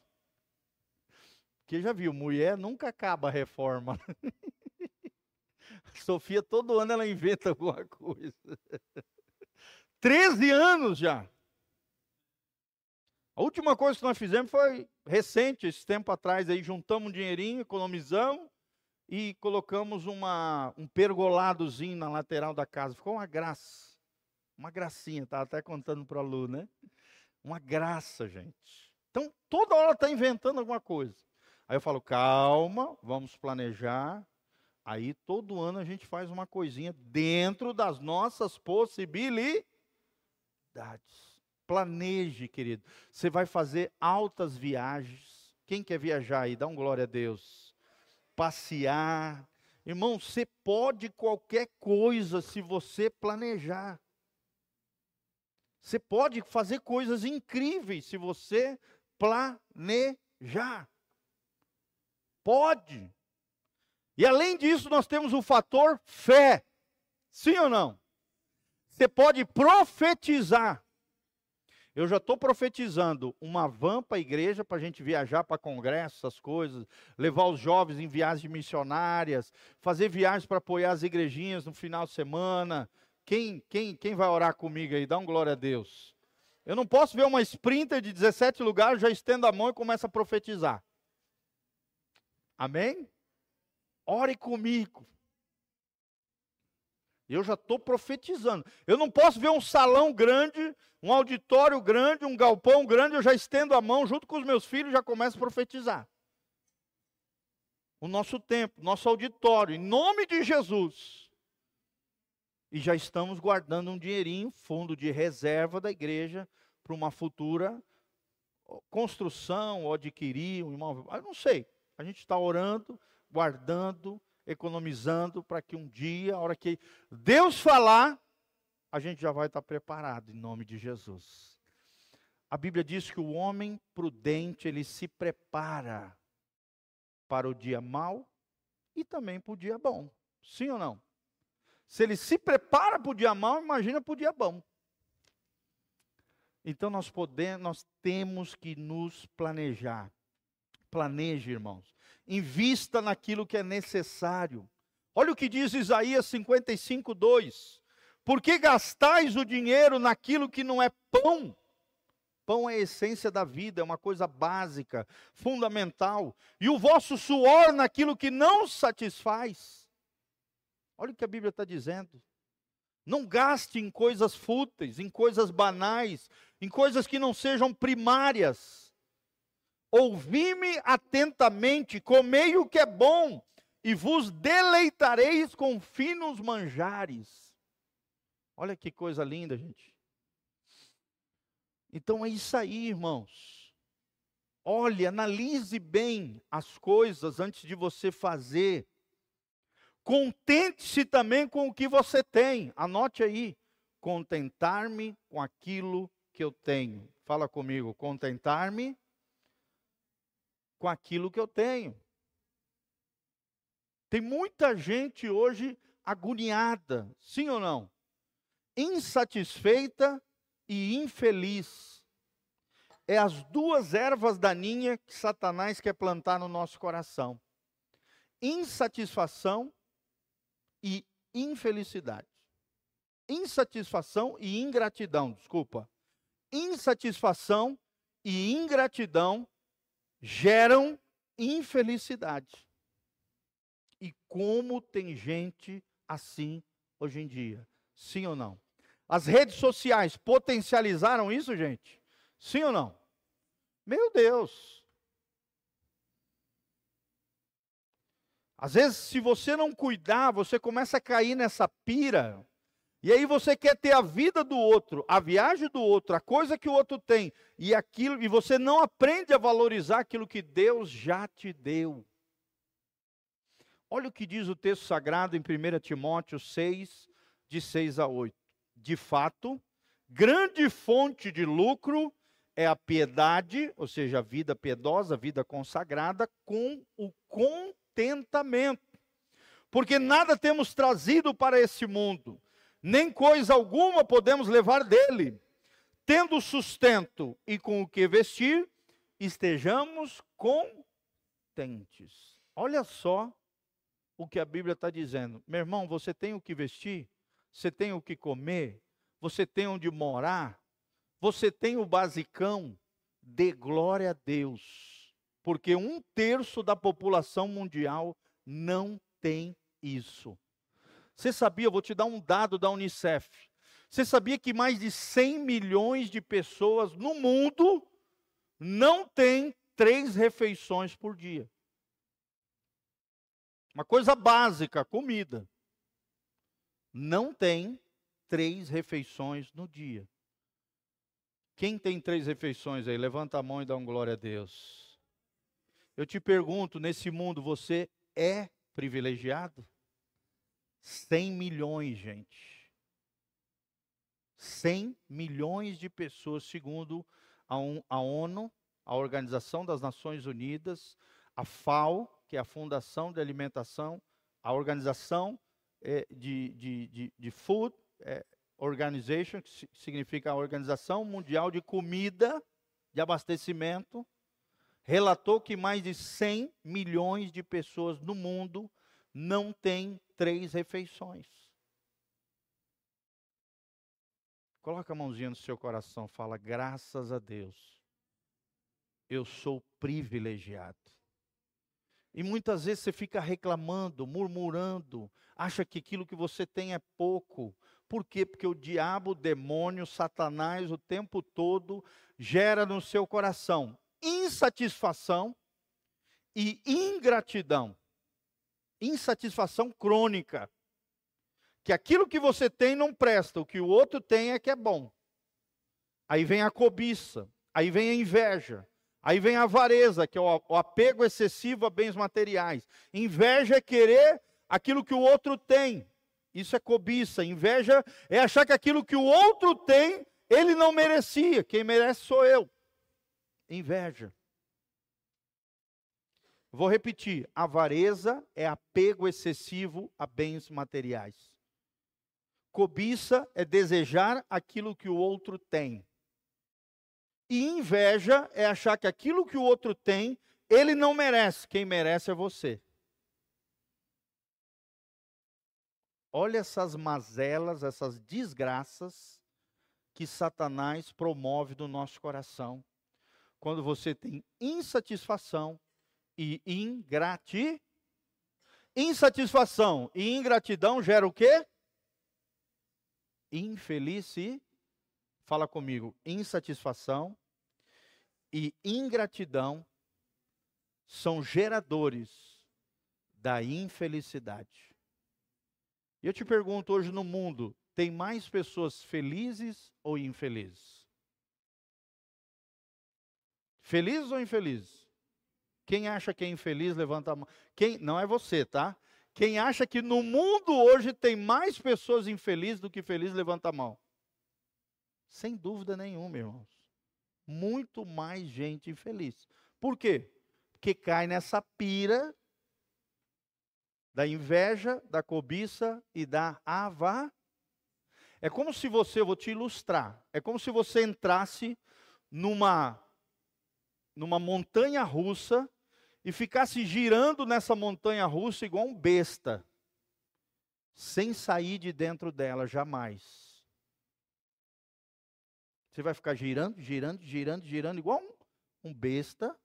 Porque já viu, mulher nunca acaba a reforma. (laughs) Sofia, todo ano ela inventa alguma coisa. 13 anos já. A última coisa que nós fizemos foi recente, esse tempo atrás, aí juntamos um dinheirinho, economizamos e colocamos uma, um pergoladozinho na lateral da casa. Ficou uma graça. Uma gracinha, estava até contando para a Lu, né? Uma graça, gente. Então, toda hora está inventando alguma coisa. Aí eu falo, calma, vamos planejar. Aí, todo ano a gente faz uma coisinha dentro das nossas possibilidades. Planeje, querido. Você vai fazer altas viagens. Quem quer viajar aí? Dá um glória a Deus passear. Irmão, você pode qualquer coisa se você planejar. Você pode fazer coisas incríveis se você planejar. Pode. E além disso, nós temos o fator fé. Sim ou não? Você pode profetizar. Eu já estou profetizando uma van para a igreja, para a gente viajar para congressos, essas coisas, levar os jovens em viagens missionárias, fazer viagens para apoiar as igrejinhas no final de semana. Quem, quem, quem vai orar comigo aí? Dá um glória a Deus. Eu não posso ver uma sprinter de 17 lugares, já estendo a mão e começa a profetizar. Amém? Ore comigo. Eu já estou profetizando. Eu não posso ver um salão grande, um auditório grande, um galpão grande, eu já estendo a mão junto com os meus filhos e já começo a profetizar. O nosso tempo, nosso auditório, em nome de Jesus. E já estamos guardando um dinheirinho, fundo de reserva da igreja, para uma futura construção ou adquirir um imóvel. Eu não sei. A gente está orando, guardando economizando para que um dia, a hora que Deus falar, a gente já vai estar preparado em nome de Jesus. A Bíblia diz que o homem prudente, ele se prepara para o dia mau e também para o dia bom. Sim ou não? Se ele se prepara para o dia mau, imagina para o dia bom. Então nós podemos, nós temos que nos planejar. Planeje, irmãos invista naquilo que é necessário. Olha o que diz Isaías 55, 2. Por que gastais o dinheiro naquilo que não é pão? Pão é a essência da vida, é uma coisa básica, fundamental. E o vosso suor naquilo que não satisfaz. Olha o que a Bíblia está dizendo. Não gaste em coisas fúteis, em coisas banais, em coisas que não sejam primárias. Ouvi-me atentamente, comei o que é bom, e vos deleitareis com finos manjares. Olha que coisa linda, gente. Então é isso aí, irmãos. Olhe, analise bem as coisas antes de você fazer. Contente-se também com o que você tem. Anote aí. Contentar-me com aquilo que eu tenho. Fala comigo. Contentar-me com aquilo que eu tenho. Tem muita gente hoje agoniada, sim ou não? Insatisfeita e infeliz. É as duas ervas daninhas que Satanás quer plantar no nosso coração: insatisfação e infelicidade. Insatisfação e ingratidão, desculpa. Insatisfação e ingratidão geram infelicidade. E como tem gente assim hoje em dia? Sim ou não? As redes sociais potencializaram isso, gente? Sim ou não? Meu Deus! Às vezes, se você não cuidar, você começa a cair nessa pira e aí você quer ter a vida do outro, a viagem do outro, a coisa que o outro tem, e aquilo, e você não aprende a valorizar aquilo que Deus já te deu. Olha o que diz o texto sagrado em 1 Timóteo 6, de 6 a 8. De fato, grande fonte de lucro é a piedade, ou seja, a vida piedosa, a vida consagrada, com o contentamento. Porque nada temos trazido para esse mundo, nem coisa alguma podemos levar dele. Tendo sustento e com o que vestir, estejamos contentes. Olha só o que a Bíblia está dizendo. Meu irmão, você tem o que vestir, você tem o que comer, você tem onde morar, você tem o basicão, dê glória a Deus, porque um terço da população mundial não tem isso. Você sabia, vou te dar um dado da Unicef. Você sabia que mais de 100 milhões de pessoas no mundo não têm três refeições por dia? Uma coisa básica, comida. Não tem três refeições no dia. Quem tem três refeições aí? Levanta a mão e dá um glória a Deus. Eu te pergunto, nesse mundo você é privilegiado? 100 milhões, gente. 100 milhões de pessoas, segundo a ONU, a Organização das Nações Unidas, a FAO, que é a Fundação de Alimentação, a Organização é, de, de, de, de, Food é, Organization, que significa a Organização Mundial de Comida, de Abastecimento, relatou que mais de 100 milhões de pessoas no mundo não têm três refeições. Coloca a mãozinha no seu coração, fala: graças a Deus, eu sou privilegiado. E muitas vezes você fica reclamando, murmurando, acha que aquilo que você tem é pouco. Por quê? Porque o diabo, o demônio, Satanás, o tempo todo gera no seu coração insatisfação e ingratidão. Insatisfação crônica. Que aquilo que você tem não presta, o que o outro tem é que é bom. Aí vem a cobiça, aí vem a inveja, Aí vem a avareza, que é o apego excessivo a bens materiais. Inveja é querer aquilo que o outro tem. Isso é cobiça. Inveja é achar que aquilo que o outro tem, ele não merecia. Quem merece sou eu. Inveja. Vou repetir: avareza é apego excessivo a bens materiais. Cobiça é desejar aquilo que o outro tem. E inveja é achar que aquilo que o outro tem, ele não merece. Quem merece é você. Olha essas mazelas, essas desgraças que Satanás promove no nosso coração. Quando você tem insatisfação e ingratidão. Insatisfação e ingratidão gera o quê? Infelicidade. Fala comigo. Insatisfação e ingratidão são geradores da infelicidade. E eu te pergunto hoje no mundo, tem mais pessoas felizes ou infelizes? Felizes ou infelizes? Quem acha que é infeliz, levanta a mão. Quem não é você, tá? Quem acha que no mundo hoje tem mais pessoas infelizes do que felizes, levanta a mão. Sem dúvida nenhuma, irmãos muito mais gente infeliz. Por quê? Porque cai nessa pira da inveja, da cobiça e da ava. É como se você, eu vou te ilustrar, é como se você entrasse numa numa montanha russa e ficasse girando nessa montanha russa igual um besta, sem sair de dentro dela jamais. Você vai ficar girando, girando, girando, girando, igual um, um besta,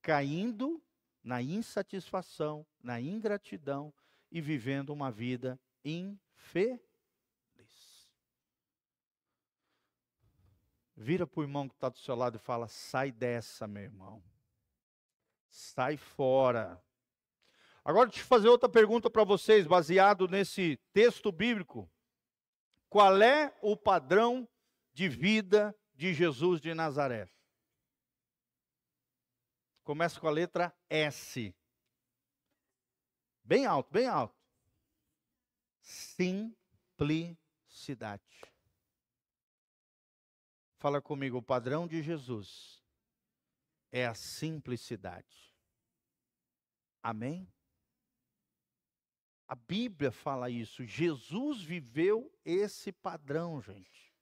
caindo na insatisfação, na ingratidão e vivendo uma vida infeliz. Vira para o irmão que está do seu lado e fala: sai dessa, meu irmão. Sai fora. Agora deixa eu fazer outra pergunta para vocês, baseado nesse texto bíblico. Qual é o padrão de vida de Jesus de Nazaré? Começa com a letra S. Bem alto, bem alto. Simplicidade. Fala comigo, o padrão de Jesus é a simplicidade. Amém? A Bíblia fala isso. Jesus viveu esse padrão, gente.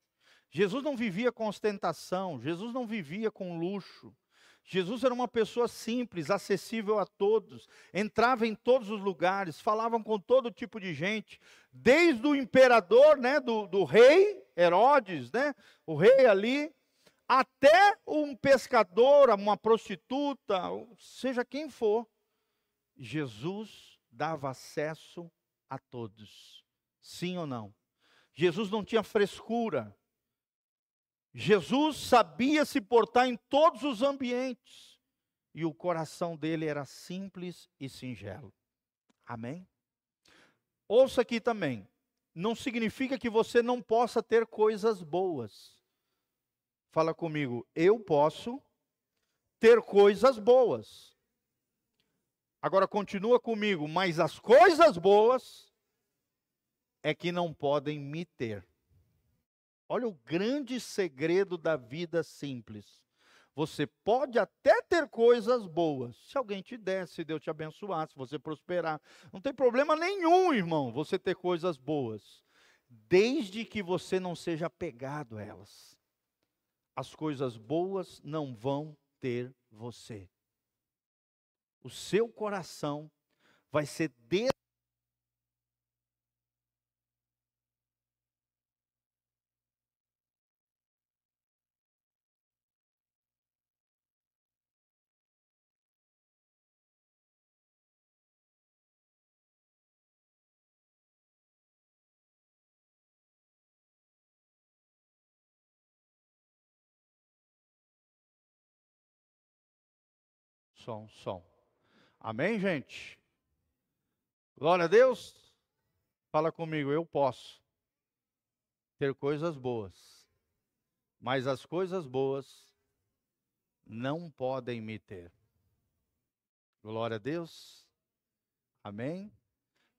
Jesus não vivia com ostentação, Jesus não vivia com luxo. Jesus era uma pessoa simples, acessível a todos, entrava em todos os lugares, falava com todo tipo de gente, desde o imperador, né, do, do rei Herodes, né, o rei ali, até um pescador, uma prostituta, seja quem for. Jesus dava acesso a todos. Sim ou não? Jesus não tinha frescura. Jesus sabia se portar em todos os ambientes. E o coração dele era simples e singelo. Amém? Ouça aqui também. Não significa que você não possa ter coisas boas. Fala comigo, eu posso ter coisas boas. Agora continua comigo, mas as coisas boas é que não podem me ter. Olha o grande segredo da vida simples. Você pode até ter coisas boas. Se alguém te der, se Deus te abençoar, se você prosperar. Não tem problema nenhum, irmão, você ter coisas boas. Desde que você não seja apegado a elas. As coisas boas não vão ter você. O seu coração vai ser som, som. Amém, gente? Glória a Deus. Fala comigo, eu posso ter coisas boas, mas as coisas boas não podem me ter. Glória a Deus. Amém?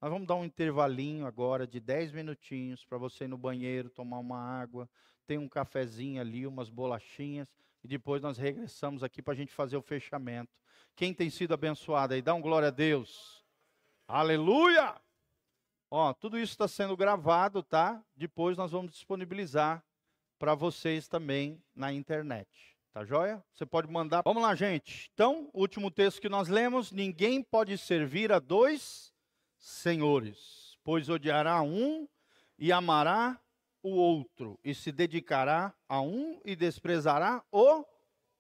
Nós vamos dar um intervalinho agora de 10 minutinhos para você ir no banheiro, tomar uma água, tem um cafezinho ali, umas bolachinhas, e depois nós regressamos aqui para a gente fazer o fechamento. Quem tem sido abençoado aí? Dá um glória a Deus. Aleluia! Ó, tudo isso está sendo gravado, tá? Depois nós vamos disponibilizar para vocês também na internet. Tá joia? Você pode mandar. Vamos lá, gente. Então, último texto que nós lemos: ninguém pode servir a dois senhores, pois odiará um e amará o outro, e se dedicará a um e desprezará o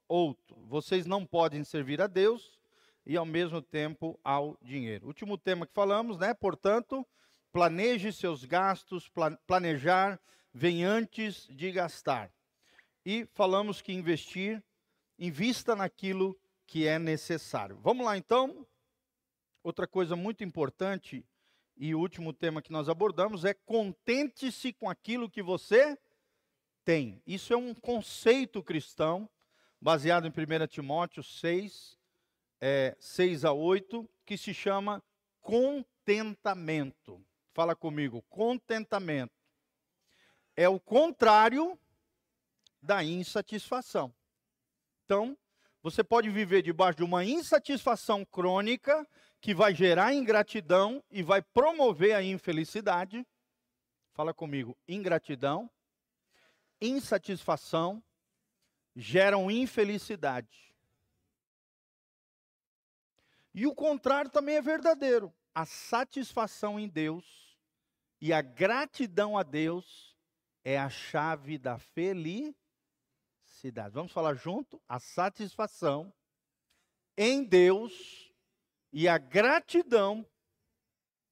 outro. Vocês não podem servir a Deus e ao mesmo tempo ao dinheiro. Último tema que falamos, né? Portanto, planeje seus gastos, planejar vem antes de gastar. E falamos que investir, invista naquilo que é necessário. Vamos lá então. Outra coisa muito importante e o último tema que nós abordamos é contente-se com aquilo que você tem. Isso é um conceito cristão baseado em 1 Timóteo 6, é, 6 a 8, que se chama contentamento. Fala comigo, contentamento. É o contrário da insatisfação. Então, você pode viver debaixo de uma insatisfação crônica que vai gerar ingratidão e vai promover a infelicidade. Fala comigo, ingratidão, insatisfação geram infelicidade. E o contrário também é verdadeiro. A satisfação em Deus e a gratidão a Deus é a chave da felicidade. Vamos falar junto? A satisfação em Deus e a gratidão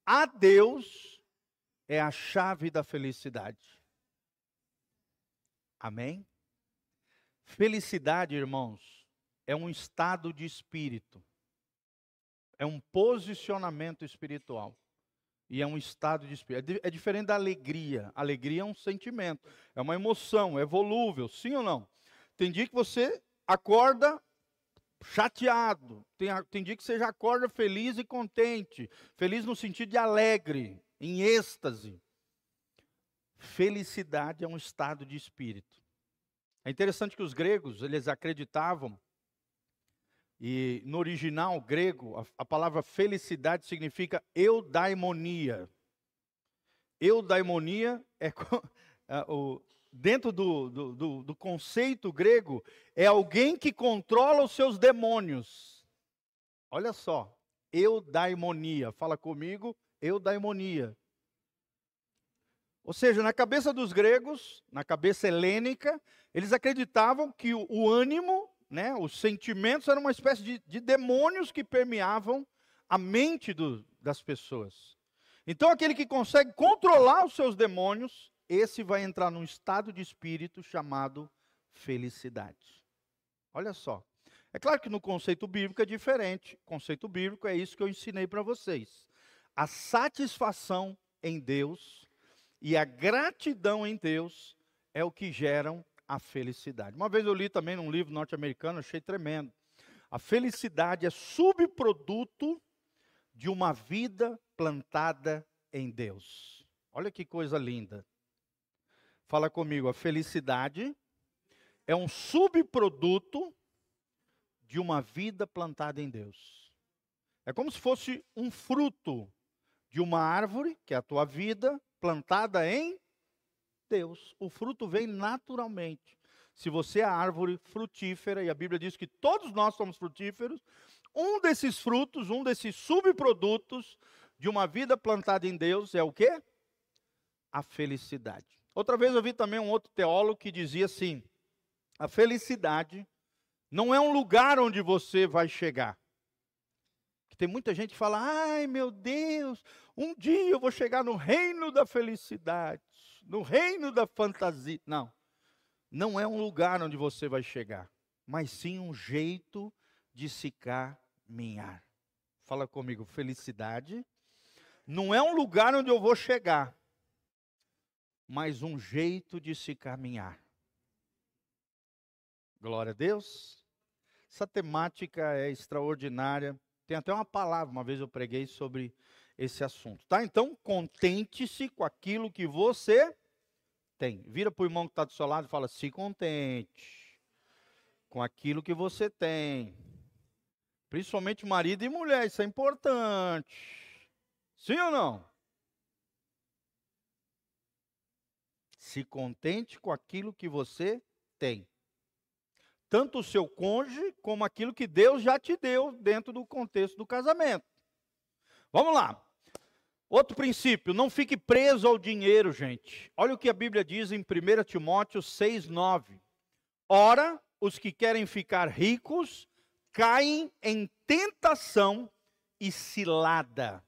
a Deus é a chave da felicidade. Amém? Felicidade, irmãos, é um estado de espírito. É um posicionamento espiritual. E é um estado de espírito. É, é diferente da alegria. Alegria é um sentimento, é uma emoção, é volúvel, sim ou não? Tem dia que você acorda chateado, tem, tem dia que você já acorda feliz e contente. Feliz no sentido de alegre, em êxtase. Felicidade é um estado de espírito. É interessante que os gregos, eles acreditavam, e no original grego, a, a palavra felicidade significa eudaimonia. Eudaimonia é, (laughs) é o, dentro do, do, do, do, conceito grego, é alguém que controla os seus demônios. Olha só, eudaimonia. Fala comigo, eudaimonia. Ou seja, na cabeça dos gregos, na cabeça helênica, eles acreditavam que o, o ânimo, né, os sentimentos eram uma espécie de, de demônios que permeavam a mente do, das pessoas. Então, aquele que consegue controlar os seus demônios, esse vai entrar num estado de espírito chamado felicidade. Olha só. É claro que no conceito bíblico é diferente. Conceito bíblico é isso que eu ensinei para vocês. A satisfação em Deus e a gratidão em Deus é o que geram a felicidade. Uma vez eu li também num livro norte-americano, achei tremendo. A felicidade é subproduto de uma vida plantada em Deus. Olha que coisa linda. Fala comigo, a felicidade é um subproduto de uma vida plantada em Deus. É como se fosse um fruto de uma árvore, que é a tua vida, plantada em Deus. O fruto vem naturalmente. Se você é árvore frutífera, e a Bíblia diz que todos nós somos frutíferos, um desses frutos, um desses subprodutos de uma vida plantada em Deus é o quê? A felicidade. Outra vez eu vi também um outro teólogo que dizia assim: a felicidade não é um lugar onde você vai chegar. Tem muita gente que fala: ai meu Deus, um dia eu vou chegar no reino da felicidade, no reino da fantasia. Não, não é um lugar onde você vai chegar, mas sim um jeito de se caminhar. Fala comigo, felicidade não é um lugar onde eu vou chegar, mas um jeito de se caminhar. Glória a Deus. Essa temática é extraordinária. Tem até uma palavra, uma vez eu preguei sobre esse assunto, tá? Então, contente-se com aquilo que você tem. Vira para o irmão que está do seu lado e fala: se contente com aquilo que você tem. Principalmente marido e mulher, isso é importante. Sim ou não? Se contente com aquilo que você tem tanto o seu cônjuge como aquilo que Deus já te deu dentro do contexto do casamento. Vamos lá. Outro princípio, não fique preso ao dinheiro, gente. Olha o que a Bíblia diz em 1 Timóteo 6,9. Ora, os que querem ficar ricos caem em tentação e cilada,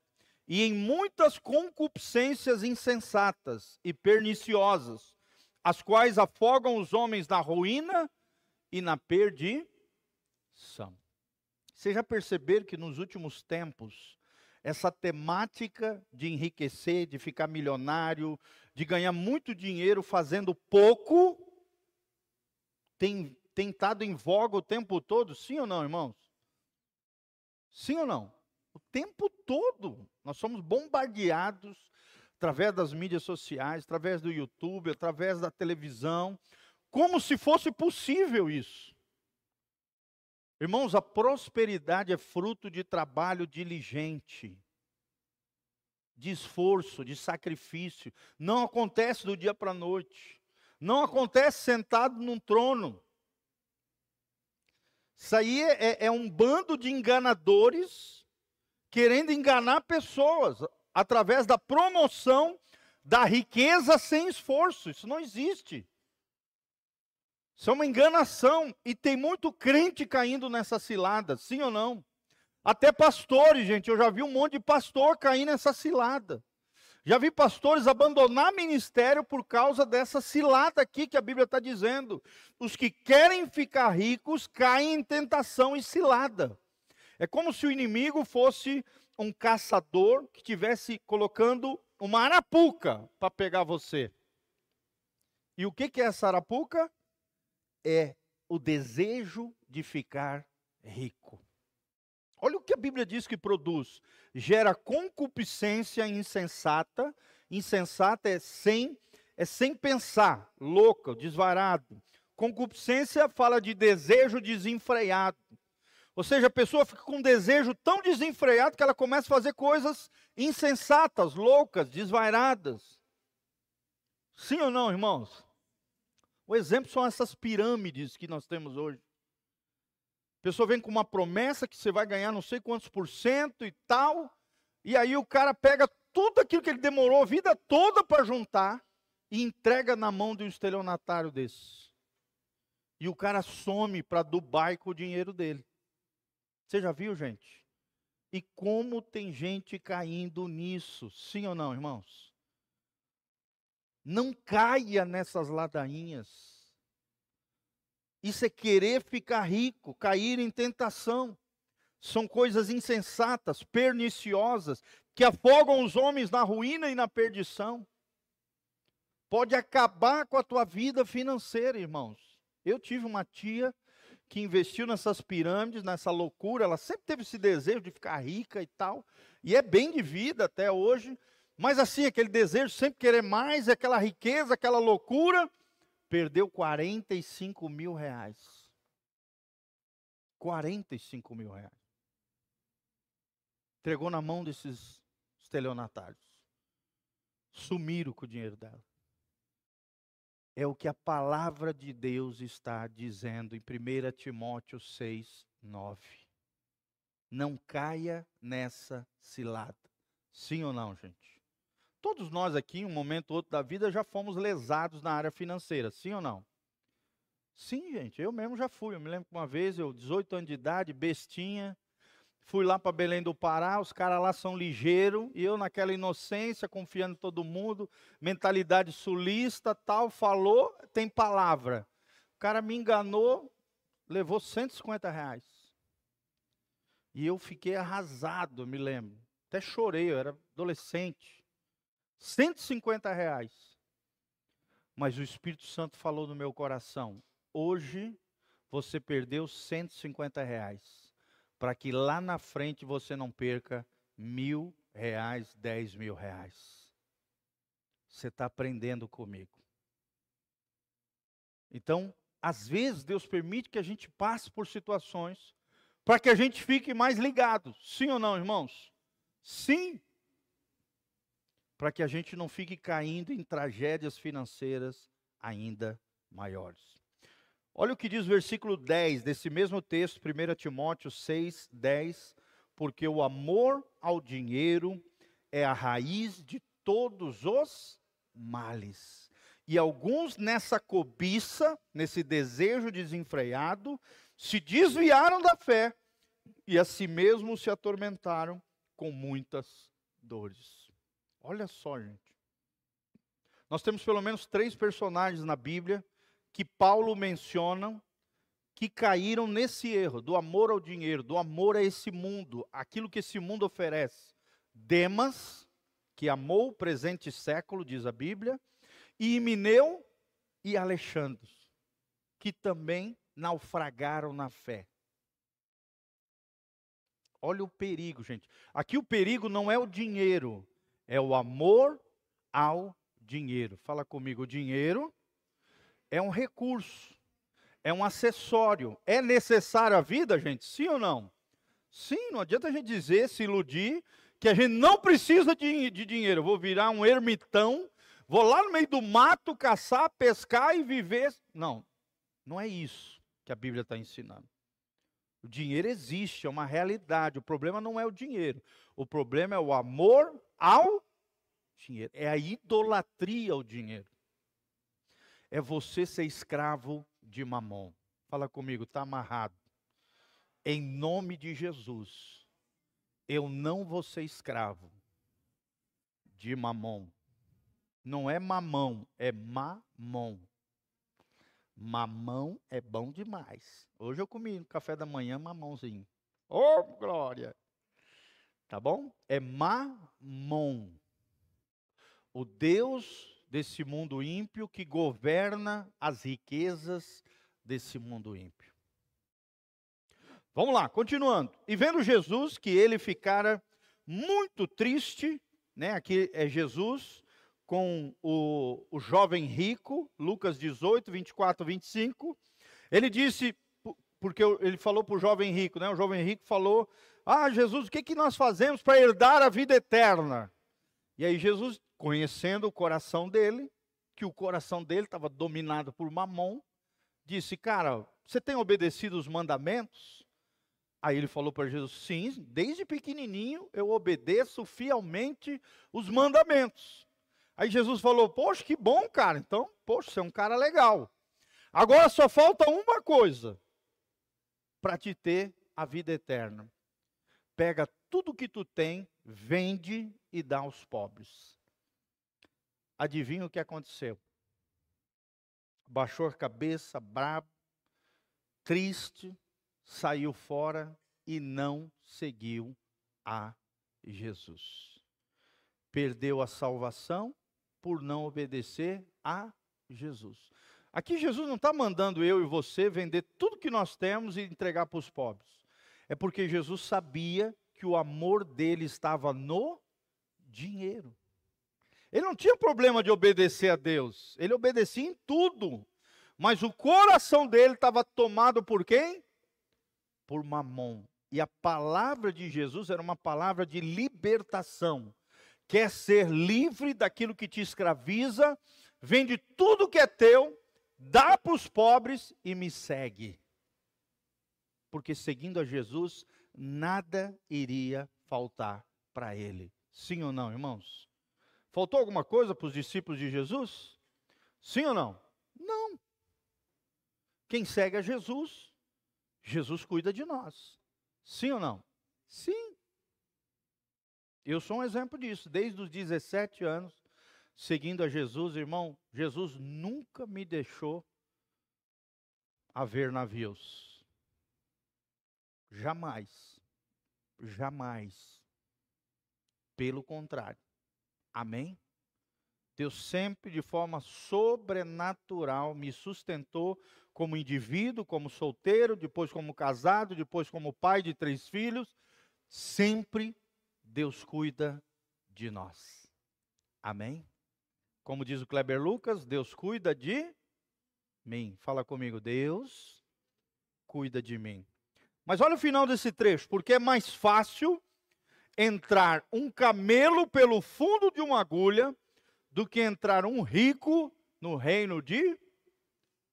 e em muitas concupiscências insensatas e perniciosas, as quais afogam os homens na ruína e na perdição. Vocês já perceberam que nos últimos tempos, essa temática de enriquecer, de ficar milionário, de ganhar muito dinheiro fazendo pouco, tem, tem estado em voga o tempo todo? Sim ou não, irmãos? Sim ou não? O tempo todo. Nós somos bombardeados através das mídias sociais, através do YouTube, através da televisão, como se fosse possível isso. Irmãos, a prosperidade é fruto de trabalho diligente, de esforço, de sacrifício. Não acontece do dia para a noite. Não acontece sentado num trono. Isso aí é, é um bando de enganadores querendo enganar pessoas através da promoção da riqueza sem esforço. Isso não existe. Isso é uma enganação. E tem muito crente caindo nessa cilada, sim ou não? Até pastores, gente. Eu já vi um monte de pastor cair nessa cilada. Já vi pastores abandonar ministério por causa dessa cilada aqui que a Bíblia está dizendo. Os que querem ficar ricos caem em tentação e cilada. É como se o inimigo fosse um caçador que estivesse colocando uma arapuca para pegar você. E o que, que é essa arapuca? É o desejo de ficar rico. Olha o que a Bíblia diz que produz: gera concupiscência insensata. Insensata é sem, é sem pensar, louca, desvarado. Concupiscência fala de desejo desenfreado. Ou seja, a pessoa fica com um desejo tão desenfreado que ela começa a fazer coisas insensatas, loucas, desvairadas. Sim ou não, irmãos? O exemplo são essas pirâmides que nós temos hoje. A pessoa vem com uma promessa que você vai ganhar não sei quantos por cento e tal, e aí o cara pega tudo aquilo que ele demorou a vida toda para juntar e entrega na mão de um estelionatário desse. E o cara some para Dubai com o dinheiro dele. Você já viu, gente? E como tem gente caindo nisso, sim ou não, irmãos? Não caia nessas ladainhas. Isso é querer ficar rico, cair em tentação. São coisas insensatas, perniciosas, que afogam os homens na ruína e na perdição. Pode acabar com a tua vida financeira, irmãos. Eu tive uma tia que investiu nessas pirâmides, nessa loucura, ela sempre teve esse desejo de ficar rica e tal, e é bem de vida até hoje, mas assim, aquele desejo sempre querer mais, aquela riqueza, aquela loucura, perdeu 45 mil reais. 45 mil reais. Entregou na mão desses estelionatários. Sumiram com o dinheiro dela. É o que a palavra de Deus está dizendo em 1 Timóteo 6, 9. Não caia nessa cilada. Sim ou não, gente? Todos nós aqui, em um momento ou outro da vida, já fomos lesados na área financeira, sim ou não? Sim, gente, eu mesmo já fui. Eu me lembro que uma vez, eu, 18 anos de idade, bestinha, fui lá para Belém do Pará, os caras lá são ligeiros, e eu naquela inocência, confiando em todo mundo, mentalidade sulista, tal, falou, tem palavra. O cara me enganou, levou 150 reais. E eu fiquei arrasado, me lembro. Até chorei, eu era adolescente. 150 reais. Mas o Espírito Santo falou no meu coração: hoje você perdeu 150 reais, para que lá na frente você não perca mil reais, dez mil reais. Você está aprendendo comigo. Então, às vezes, Deus permite que a gente passe por situações para que a gente fique mais ligado. Sim ou não, irmãos? Sim para que a gente não fique caindo em tragédias financeiras ainda maiores. Olha o que diz o versículo 10 desse mesmo texto, 1 Timóteo 6, 10. Porque o amor ao dinheiro é a raiz de todos os males. E alguns nessa cobiça, nesse desejo desenfreado, se desviaram da fé e a si mesmos se atormentaram com muitas dores. Olha só, gente. Nós temos pelo menos três personagens na Bíblia que Paulo menciona que caíram nesse erro do amor ao dinheiro, do amor a esse mundo, aquilo que esse mundo oferece. Demas, que amou o presente século, diz a Bíblia, e Mineu e Alexandre, que também naufragaram na fé. Olha o perigo, gente. Aqui o perigo não é o dinheiro, é o amor ao dinheiro. Fala comigo, dinheiro é um recurso, é um acessório. É necessário a vida, gente? Sim ou não? Sim, não adianta a gente dizer, se iludir, que a gente não precisa de, de dinheiro. Eu vou virar um ermitão, vou lá no meio do mato caçar, pescar e viver. Não, não é isso que a Bíblia está ensinando. O dinheiro existe, é uma realidade. O problema não é o dinheiro. O problema é o amor ao dinheiro. É a idolatria ao dinheiro. É você ser escravo de mamon. Fala comigo, está amarrado. Em nome de Jesus, eu não vou ser escravo de mamon. Não é mamão, é mamon. Mamão é bom demais. Hoje eu comi no café da manhã mamãozinho. Oh, glória! Tá bom? É Mamon. O Deus desse mundo ímpio que governa as riquezas desse mundo ímpio. Vamos lá, continuando. E vendo Jesus que ele ficara muito triste, né? Aqui é Jesus com o, o jovem rico, Lucas 18, 24, 25. Ele disse, porque ele falou para o jovem rico, né? O jovem rico falou: Ah, Jesus, o que, que nós fazemos para herdar a vida eterna? E aí Jesus, conhecendo o coração dele, que o coração dele estava dominado por mamon, disse: Cara, você tem obedecido os mandamentos? Aí ele falou para Jesus: Sim, desde pequenininho eu obedeço fielmente os mandamentos. Aí Jesus falou: Poxa, que bom, cara. Então, poxa, você é um cara legal. Agora só falta uma coisa para te ter a vida eterna. Pega tudo que tu tem, vende e dá aos pobres. Adivinha o que aconteceu? Baixou a cabeça, brabo, triste, saiu fora e não seguiu a Jesus. Perdeu a salvação por não obedecer a Jesus. Aqui Jesus não está mandando eu e você vender tudo que nós temos e entregar para os pobres. É porque Jesus sabia que o amor dele estava no dinheiro. Ele não tinha problema de obedecer a Deus, ele obedecia em tudo. Mas o coração dele estava tomado por quem? Por Mamon. E a palavra de Jesus era uma palavra de libertação quer ser livre daquilo que te escraviza, vende tudo que é teu, dá para os pobres e me segue. Porque seguindo a Jesus, nada iria faltar para ele. Sim ou não, irmãos? Faltou alguma coisa para os discípulos de Jesus? Sim ou não? Não. Quem segue a Jesus, Jesus cuida de nós. Sim ou não? Sim. Eu sou um exemplo disso. Desde os 17 anos, seguindo a Jesus, irmão, Jesus nunca me deixou a ver navios. Jamais. Jamais. Pelo contrário. Amém? Deus sempre, de forma sobrenatural, me sustentou como indivíduo, como solteiro, depois como casado, depois como pai de três filhos, sempre Deus cuida de nós. Amém? Como diz o Kleber Lucas, Deus cuida de mim. Fala comigo, Deus cuida de mim. Mas olha o final desse trecho, porque é mais fácil entrar um camelo pelo fundo de uma agulha do que entrar um rico no reino de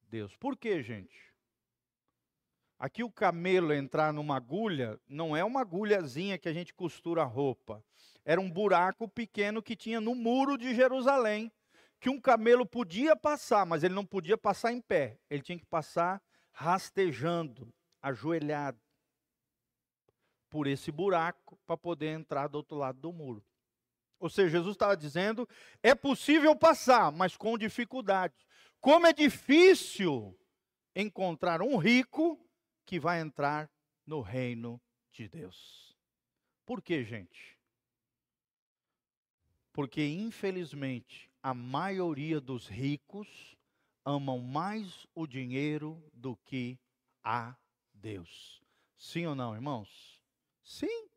Deus. Por quê, gente? Aqui o camelo entrar numa agulha não é uma agulhazinha que a gente costura a roupa. Era um buraco pequeno que tinha no muro de Jerusalém, que um camelo podia passar, mas ele não podia passar em pé. Ele tinha que passar rastejando, ajoelhado por esse buraco para poder entrar do outro lado do muro. Ou seja, Jesus estava dizendo: é possível passar, mas com dificuldade. Como é difícil encontrar um rico que vai entrar no reino de Deus. Por quê, gente? Porque, infelizmente, a maioria dos ricos amam mais o dinheiro do que a Deus. Sim ou não, irmãos? Sim.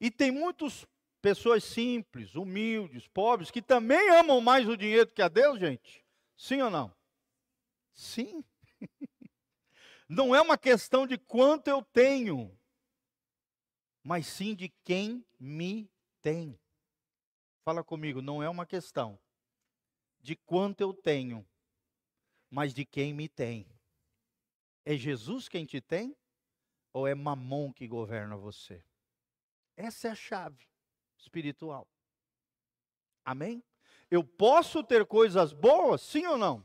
E tem muitas pessoas simples, humildes, pobres, que também amam mais o dinheiro que a Deus, gente. Sim ou não? Sim. (laughs) Não é uma questão de quanto eu tenho, mas sim de quem me tem. Fala comigo, não é uma questão de quanto eu tenho, mas de quem me tem. É Jesus quem te tem? Ou é Mamon que governa você? Essa é a chave espiritual. Amém? Eu posso ter coisas boas, sim ou não?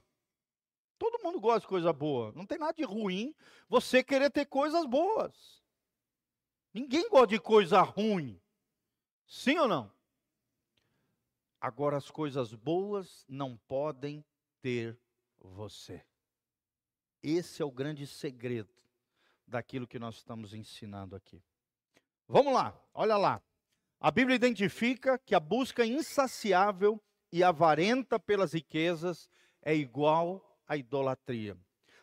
Todo mundo gosta de coisa boa. Não tem nada de ruim você querer ter coisas boas. Ninguém gosta de coisa ruim. Sim ou não? Agora, as coisas boas não podem ter você. Esse é o grande segredo daquilo que nós estamos ensinando aqui. Vamos lá, olha lá. A Bíblia identifica que a busca insaciável e avarenta pelas riquezas é igual à idolatria.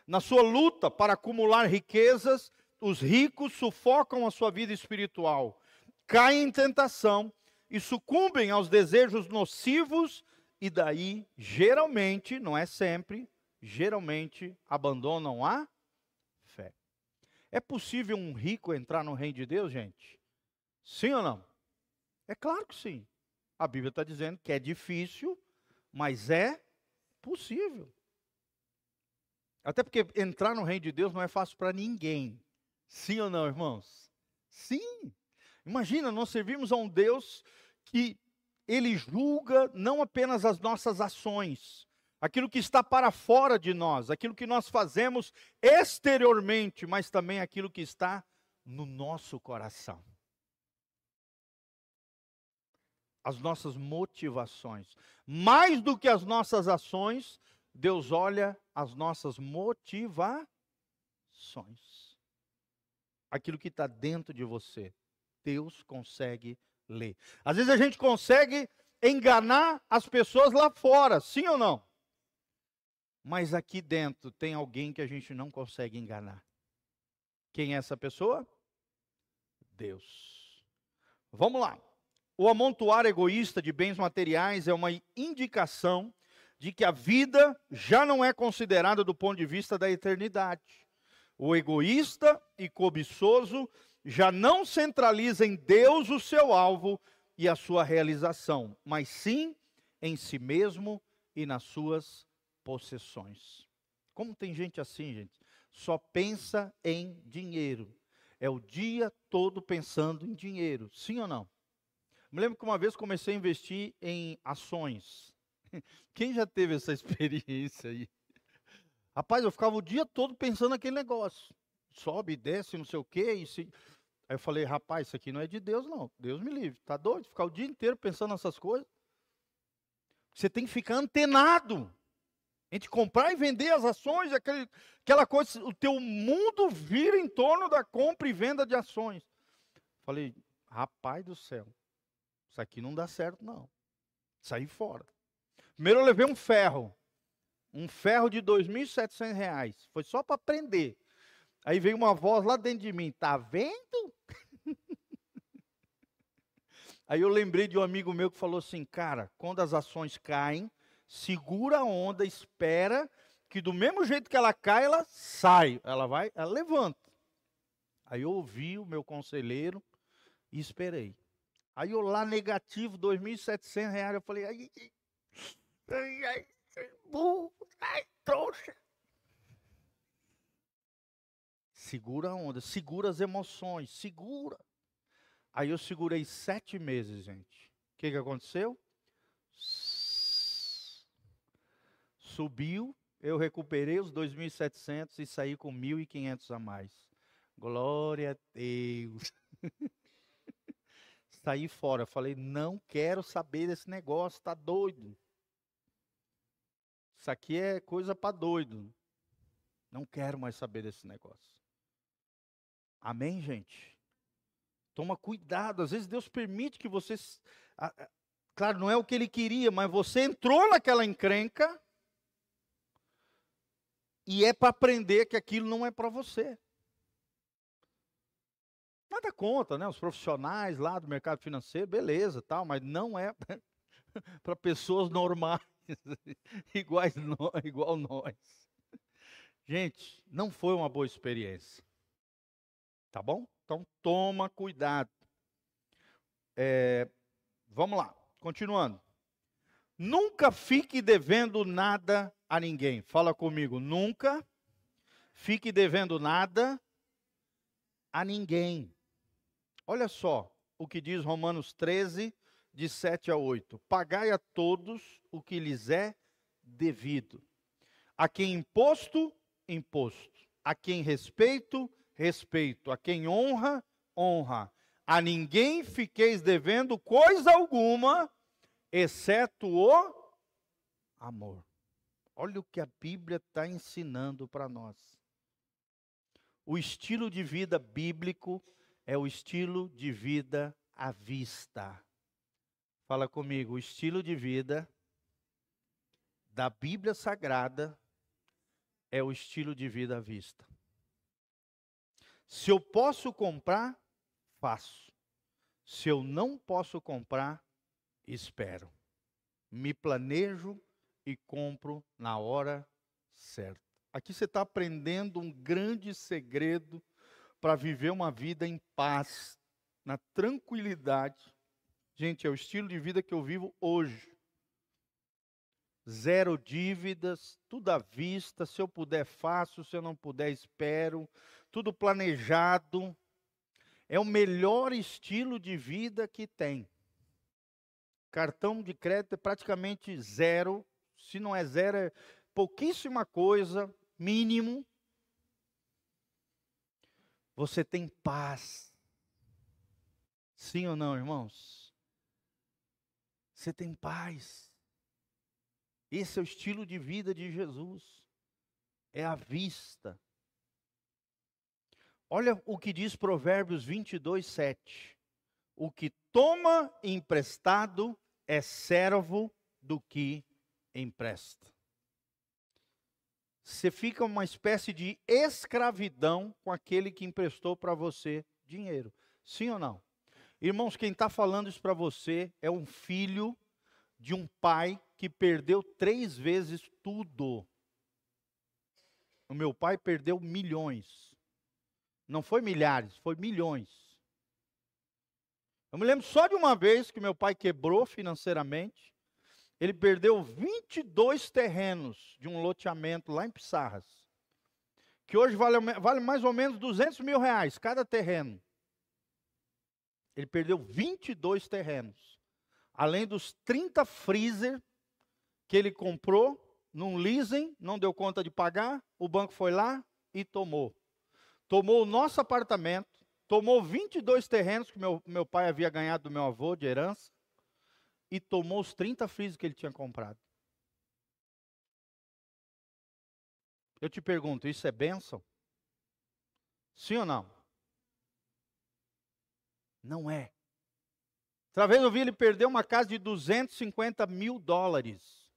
Na sua luta para acumular riquezas, os ricos sufocam a sua vida espiritual, caem em tentação e sucumbem aos desejos nocivos e daí, geralmente, não é sempre, geralmente abandonam a. É possível um rico entrar no reino de Deus, gente? Sim ou não? É claro que sim. A Bíblia está dizendo que é difícil, mas é possível. Até porque entrar no reino de Deus não é fácil para ninguém. Sim ou não, irmãos? Sim. Imagina, nós servimos a um Deus que ele julga não apenas as nossas ações, aquilo que está para fora de nós, aquilo que nós fazemos exteriormente, mas também aquilo que está no nosso coração. As nossas motivações. Mais do que as nossas ações, Deus olha as nossas motivações. Aquilo que está dentro de você, Deus consegue ler. Às vezes a gente consegue enganar as pessoas lá fora, sim ou não? Mas aqui dentro tem alguém que a gente não consegue enganar. Quem é essa pessoa? Deus. Vamos lá. O amontoar egoísta de bens materiais é uma indicação de que a vida já não é considerada do ponto de vista da eternidade. O egoísta e cobiçoso já não centraliza em Deus o seu alvo e a sua realização, mas sim em si mesmo e nas suas possessões. Como tem gente assim, gente? Só pensa em dinheiro. É o dia todo pensando em dinheiro, sim ou não? Me lembro que uma vez comecei a investir em ações. (laughs) Quem já teve essa (laughs) experiência aí? Rapaz, eu ficava o dia todo pensando naquele negócio. Sobe, desce, não sei o quê. E se... Aí eu falei, rapaz, isso aqui não é de Deus, não. Deus me livre. Tá doido? Ficar o dia inteiro pensando nessas coisas? Você tem que ficar antenado. Entre comprar e vender as ações, aquele, aquela coisa, o teu mundo vira em torno da compra e venda de ações. Falei, rapaz do céu, isso aqui não dá certo, não. Saí fora. Primeiro eu levei um ferro. Um ferro de R$ 2.700. Foi só para aprender. Aí veio uma voz lá dentro de mim, tá vendo? (laughs) Aí eu lembrei de um amigo meu que falou assim, cara, quando as ações caem, segura a onda, espera que do mesmo jeito que ela cai, ela sai, ela vai, ela levanta. Aí eu ouvi o meu conselheiro e esperei. Aí eu lá negativo, 2.700 reais, eu falei, ai, ai, ai, burro, ai, trouxa. Segura a onda, segura as emoções, segura. Aí eu segurei sete meses, gente. O que, que aconteceu? Subiu, eu recuperei os 2.700 e saí com 1.500 a mais. Glória a Deus. (laughs) saí fora, falei, não quero saber desse negócio, tá doido. Isso aqui é coisa para doido. Não quero mais saber desse negócio. Amém, gente? Toma cuidado. Às vezes Deus permite que você. Claro, não é o que ele queria, mas você entrou naquela encrenca. E é para aprender que aquilo não é para você. Nada contra, né? Os profissionais lá do mercado financeiro, beleza, tal, mas não é (laughs) para pessoas normais, (laughs) iguais nós, igual nós. Gente, não foi uma boa experiência. Tá bom? Então toma cuidado. É, vamos lá, continuando. Nunca fique devendo nada a ninguém. Fala comigo. Nunca fique devendo nada a ninguém. Olha só o que diz Romanos 13, de 7 a 8. Pagai a todos o que lhes é devido. A quem imposto, imposto. A quem respeito, respeito. A quem honra, honra. A ninguém fiqueis devendo coisa alguma, exceto o amor. Olha o que a Bíblia está ensinando para nós. O estilo de vida bíblico é o estilo de vida à vista. Fala comigo, o estilo de vida da Bíblia Sagrada é o estilo de vida à vista. Se eu posso comprar, faço. Se eu não posso comprar, espero. Me planejo e compro na hora certa. Aqui você está aprendendo um grande segredo para viver uma vida em paz, na tranquilidade. Gente, é o estilo de vida que eu vivo hoje. Zero dívidas, tudo à vista. Se eu puder, faço. Se eu não puder, espero. Tudo planejado. É o melhor estilo de vida que tem. Cartão de crédito é praticamente zero. Se não é zero, é pouquíssima coisa, mínimo. Você tem paz. Sim ou não, irmãos? Você tem paz. Esse é o estilo de vida de Jesus. É a vista. Olha o que diz Provérbios 22, 7. O que toma emprestado é servo do que empresta. Você fica uma espécie de escravidão com aquele que emprestou para você dinheiro. Sim ou não? Irmãos, quem está falando isso para você é um filho de um pai que perdeu três vezes tudo. O meu pai perdeu milhões. Não foi milhares, foi milhões. Eu me lembro só de uma vez que meu pai quebrou financeiramente. Ele perdeu 22 terrenos de um loteamento lá em Pissarras. Que hoje vale, vale mais ou menos 200 mil reais cada terreno. Ele perdeu 22 terrenos. Além dos 30 freezer que ele comprou num leasing, não deu conta de pagar, o banco foi lá e tomou tomou o nosso apartamento, tomou 22 terrenos que meu, meu pai havia ganhado do meu avô de herança e tomou os 30 freezers que ele tinha comprado. Eu te pergunto, isso é bênção? Sim ou não? Não é. Outra vez eu vi ele perder uma casa de 250 mil dólares.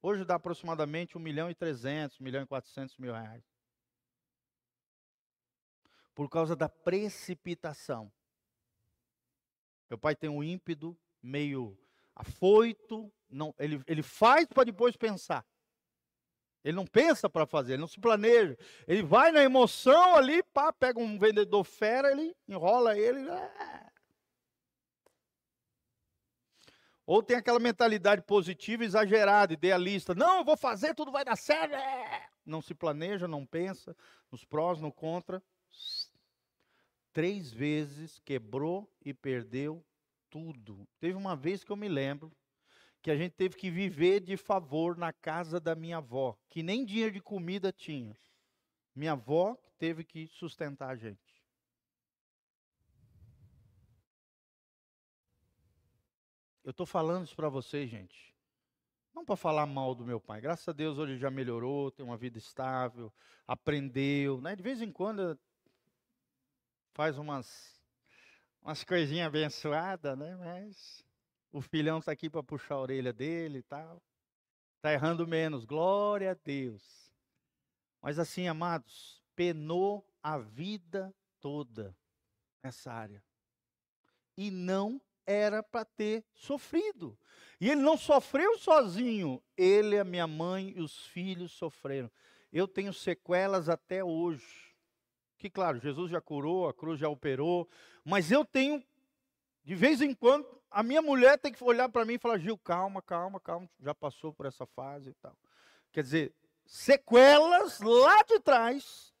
Hoje dá aproximadamente 1 milhão e 300, 1 milhão e 400 mil reais por causa da precipitação. Meu pai tem um ímpeto meio afoito, não, ele, ele faz para depois pensar. Ele não pensa para fazer, ele não se planeja. Ele vai na emoção ali, pá, pega um vendedor fera, ele enrola ele. É. Ou tem aquela mentalidade positiva, exagerada, idealista. Não, eu vou fazer, tudo vai dar certo. É. Não se planeja, não pensa nos prós, no contra três vezes quebrou e perdeu tudo. Teve uma vez que eu me lembro que a gente teve que viver de favor na casa da minha avó, que nem dinheiro de comida tinha. Minha avó teve que sustentar a gente. Eu estou falando isso para vocês, gente. Não para falar mal do meu pai. Graças a Deus hoje já melhorou, tem uma vida estável, aprendeu. Né? De vez em quando faz umas, umas coisinhas abençoadas, né? Mas o filhão está aqui para puxar a orelha dele e tal. Está errando menos, glória a Deus. Mas assim, amados, penou a vida toda nessa área. E não era para ter sofrido. E ele não sofreu sozinho, ele, a minha mãe e os filhos sofreram. Eu tenho sequelas até hoje que, claro, Jesus já curou, a cruz já operou, mas eu tenho, de vez em quando, a minha mulher tem que olhar para mim e falar: Gil, calma, calma, calma, já passou por essa fase e tal. Quer dizer, sequelas lá de trás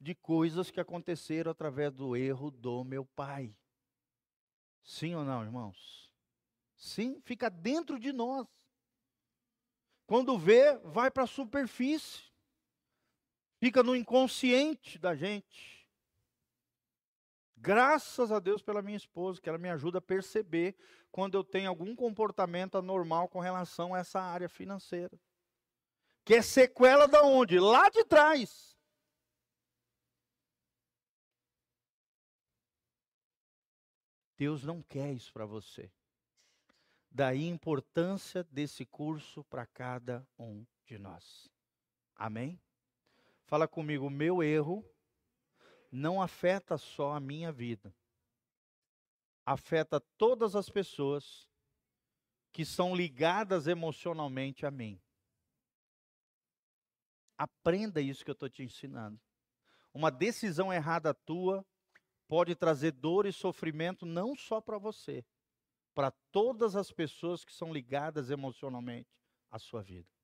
de coisas que aconteceram através do erro do meu pai. Sim ou não, irmãos? Sim, fica dentro de nós. Quando vê, vai para a superfície fica no inconsciente da gente. Graças a Deus pela minha esposa, que ela me ajuda a perceber quando eu tenho algum comportamento anormal com relação a essa área financeira. Que é sequela da onde? Lá de trás. Deus não quer isso para você. Daí a importância desse curso para cada um de nós. Amém? Fala comigo, o meu erro não afeta só a minha vida, afeta todas as pessoas que são ligadas emocionalmente a mim. Aprenda isso que eu estou te ensinando. Uma decisão errada tua pode trazer dor e sofrimento não só para você, para todas as pessoas que são ligadas emocionalmente à sua vida.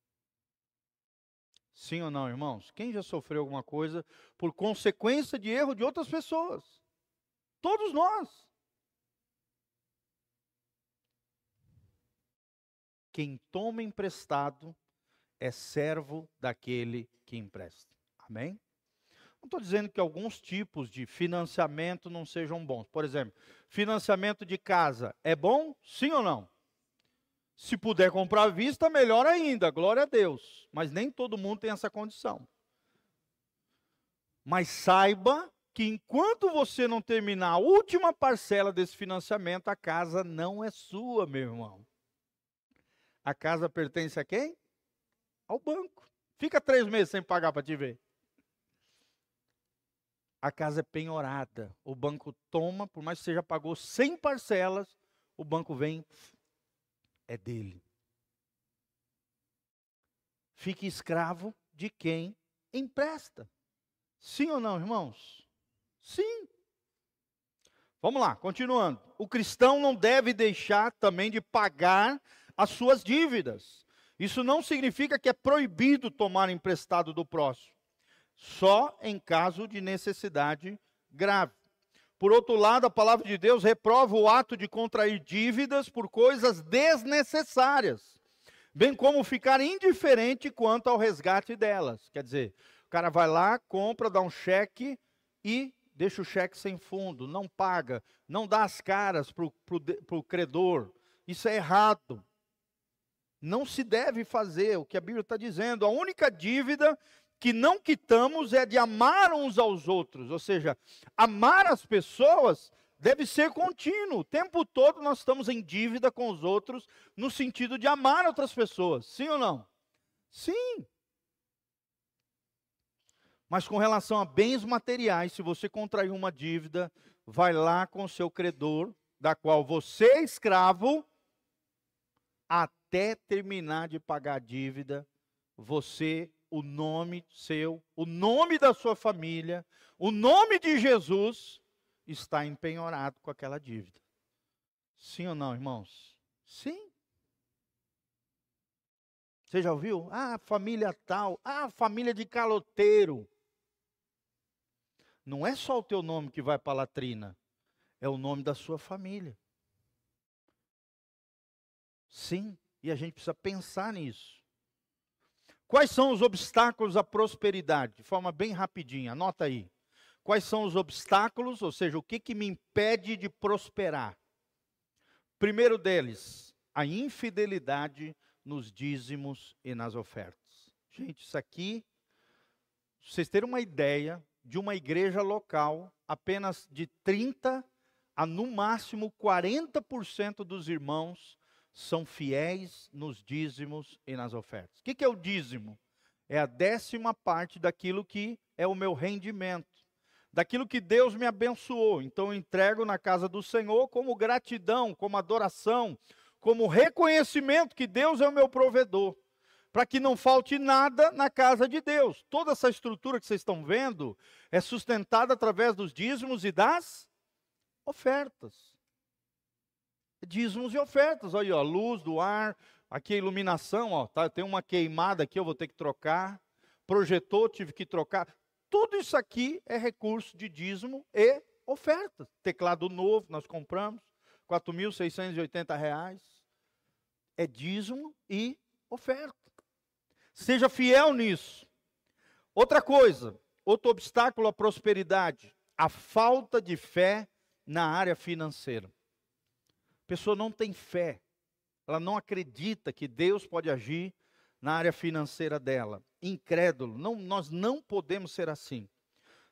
Sim ou não, irmãos? Quem já sofreu alguma coisa por consequência de erro de outras pessoas? Todos nós. Quem toma emprestado é servo daquele que empresta. Amém? Não estou dizendo que alguns tipos de financiamento não sejam bons. Por exemplo, financiamento de casa é bom? Sim ou não? Se puder comprar à vista, melhor ainda, glória a Deus. Mas nem todo mundo tem essa condição. Mas saiba que enquanto você não terminar a última parcela desse financiamento, a casa não é sua, meu irmão. A casa pertence a quem? Ao banco. Fica três meses sem pagar para te ver. A casa é penhorada. O banco toma, por mais que você já pagou 100 parcelas, o banco vem é dele. Fique escravo de quem empresta. Sim ou não, irmãos? Sim. Vamos lá, continuando. O cristão não deve deixar também de pagar as suas dívidas. Isso não significa que é proibido tomar emprestado do próximo, só em caso de necessidade grave. Por outro lado, a palavra de Deus reprova o ato de contrair dívidas por coisas desnecessárias, bem como ficar indiferente quanto ao resgate delas. Quer dizer, o cara vai lá, compra, dá um cheque e deixa o cheque sem fundo, não paga, não dá as caras para o credor. Isso é errado. Não se deve fazer o que a Bíblia está dizendo. A única dívida que não quitamos é de amar uns aos outros, ou seja, amar as pessoas deve ser contínuo. O tempo todo nós estamos em dívida com os outros, no sentido de amar outras pessoas. Sim ou não? Sim. Mas com relação a bens materiais, se você contrair uma dívida, vai lá com o seu credor, da qual você é escravo, até terminar de pagar a dívida, você o nome seu, o nome da sua família, o nome de Jesus está empenhorado com aquela dívida. Sim ou não, irmãos? Sim. Você já ouviu? Ah, família tal. Ah, família de caloteiro. Não é só o teu nome que vai para a latrina, é o nome da sua família. Sim, e a gente precisa pensar nisso. Quais são os obstáculos à prosperidade? De forma bem rapidinha, anota aí. Quais são os obstáculos, ou seja, o que, que me impede de prosperar? Primeiro deles, a infidelidade nos dízimos e nas ofertas. Gente, isso aqui, vocês terem uma ideia de uma igreja local, apenas de 30 a no máximo 40% dos irmãos são fiéis nos dízimos e nas ofertas. O que, é o dízimo? É a décima parte daquilo que é o meu rendimento, daquilo que Deus me abençoou. Então eu entrego na casa do Senhor como gratidão, como adoração, como reconhecimento que Deus é o meu provedor, para que não falte nada na casa de Deus. Toda essa estrutura que vocês estão vendo é sustentada através dos dízimos e das ofertas dízimos e ofertas. Olha aí, ó, luz do ar, aqui a iluminação, ó, tá, tem uma queimada aqui, eu vou ter que trocar. Projetor, tive que trocar. Tudo isso aqui é recurso de dízimo e ofertas. Teclado novo, nós compramos, R$ 4.680. É dízimo e oferta. Seja fiel nisso. Outra coisa, outro obstáculo à prosperidade, a falta de fé na área financeira. A pessoa não tem fé, ela não acredita que Deus pode agir na área financeira dela. Incrédulo, não, nós não podemos ser assim.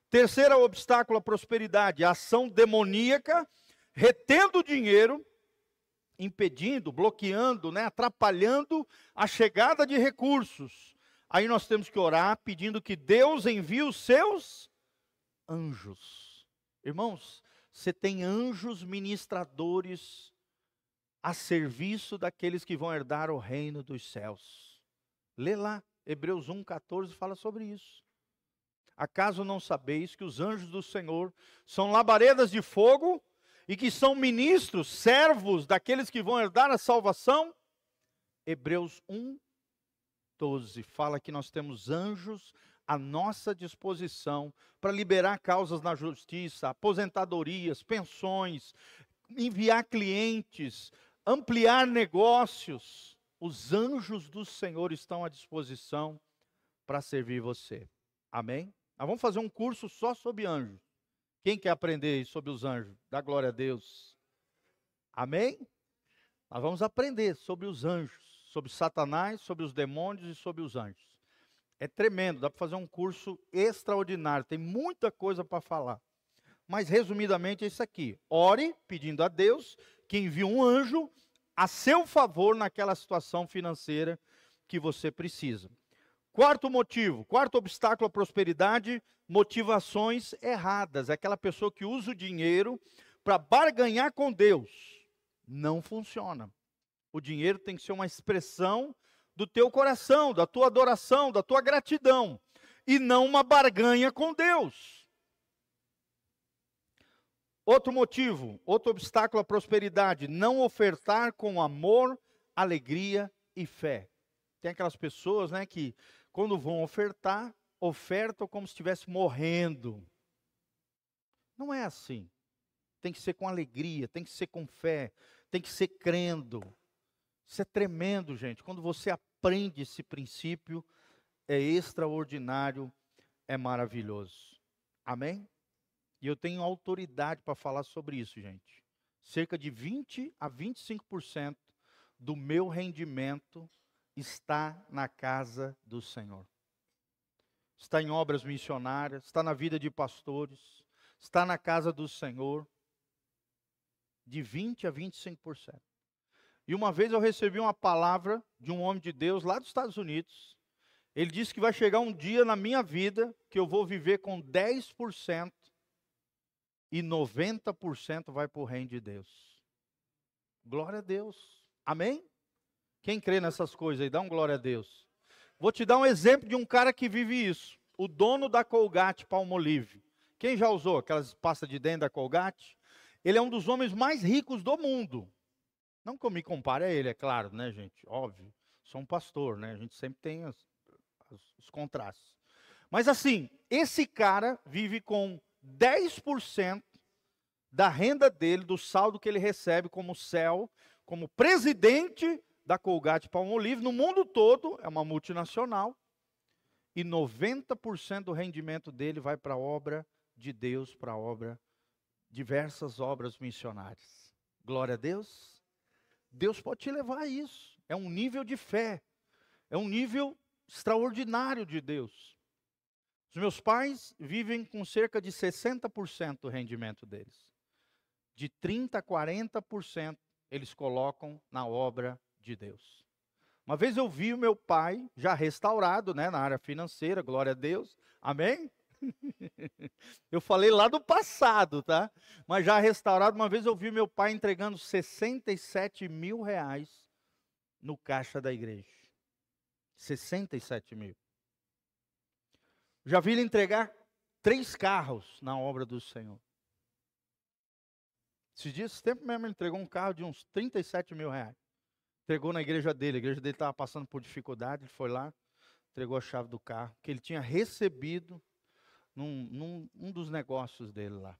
Terceiro obstáculo à prosperidade, a ação demoníaca retendo dinheiro, impedindo, bloqueando, né, atrapalhando a chegada de recursos. Aí nós temos que orar pedindo que Deus envie os seus anjos. Irmãos, você tem anjos ministradores a serviço daqueles que vão herdar o reino dos céus. Lê lá, Hebreus 1,14 fala sobre isso. Acaso não sabeis que os anjos do Senhor são labaredas de fogo e que são ministros, servos daqueles que vão herdar a salvação? Hebreus 1, 12 fala que nós temos anjos à nossa disposição para liberar causas na justiça, aposentadorias, pensões, enviar clientes, ampliar negócios. Os anjos do Senhor estão à disposição para servir você. Amém? Nós vamos fazer um curso só sobre anjos. Quem quer aprender sobre os anjos? Dá glória a Deus. Amém? Nós vamos aprender sobre os anjos, sobre Satanás, sobre os demônios e sobre os anjos. É tremendo, dá para fazer um curso extraordinário, tem muita coisa para falar. Mas resumidamente é isso aqui: ore pedindo a Deus que envie um anjo a seu favor naquela situação financeira que você precisa. Quarto motivo, quarto obstáculo à prosperidade, motivações erradas. É aquela pessoa que usa o dinheiro para barganhar com Deus. Não funciona. O dinheiro tem que ser uma expressão do teu coração, da tua adoração, da tua gratidão, e não uma barganha com Deus. Outro motivo, outro obstáculo à prosperidade, não ofertar com amor, alegria e fé. Tem aquelas pessoas, né, que quando vão ofertar, ofertam como se estivesse morrendo. Não é assim. Tem que ser com alegria, tem que ser com fé, tem que ser crendo. Isso é tremendo, gente. Quando você aprende esse princípio, é extraordinário, é maravilhoso. Amém? E eu tenho autoridade para falar sobre isso, gente. Cerca de 20 a 25% do meu rendimento está na casa do Senhor. Está em obras missionárias, está na vida de pastores, está na casa do Senhor. De 20 a 25%. E uma vez eu recebi uma palavra de um homem de Deus lá dos Estados Unidos. Ele disse que vai chegar um dia na minha vida que eu vou viver com 10% e 90% vai para o reino de Deus. Glória a Deus. Amém? Quem crê nessas coisas aí, dá um glória a Deus. Vou te dar um exemplo de um cara que vive isso. O dono da Colgate Palmolive. Quem já usou aquelas pastas de dentro da Colgate? Ele é um dos homens mais ricos do mundo. Não que eu me compare a ele, é claro, né, gente? Óbvio. Sou um pastor, né? A gente sempre tem os contrastes. Mas assim, esse cara vive com 10% da renda dele, do saldo que ele recebe como céu, como presidente da Colgate Palmolive no mundo todo, é uma multinacional, e 90% do rendimento dele vai para a obra de Deus, para a obra, diversas obras missionárias. Glória a Deus. Deus pode te levar a isso. É um nível de fé. É um nível extraordinário de Deus. Os meus pais vivem com cerca de 60% do rendimento deles. De 30% a 40% eles colocam na obra de Deus. Uma vez eu vi o meu pai, já restaurado né, na área financeira, glória a Deus, amém? (laughs) eu falei lá do passado, tá? Mas já restaurado, uma vez eu vi meu pai entregando 67 mil reais no caixa da igreja. 67 mil. Já vi ele entregar três carros na obra do Senhor. Esses dias, esse tempo mesmo, ele entregou um carro de uns 37 mil reais. Entregou na igreja dele. A igreja dele estava passando por dificuldade. Ele foi lá, entregou a chave do carro, que ele tinha recebido num, num um dos negócios dele lá.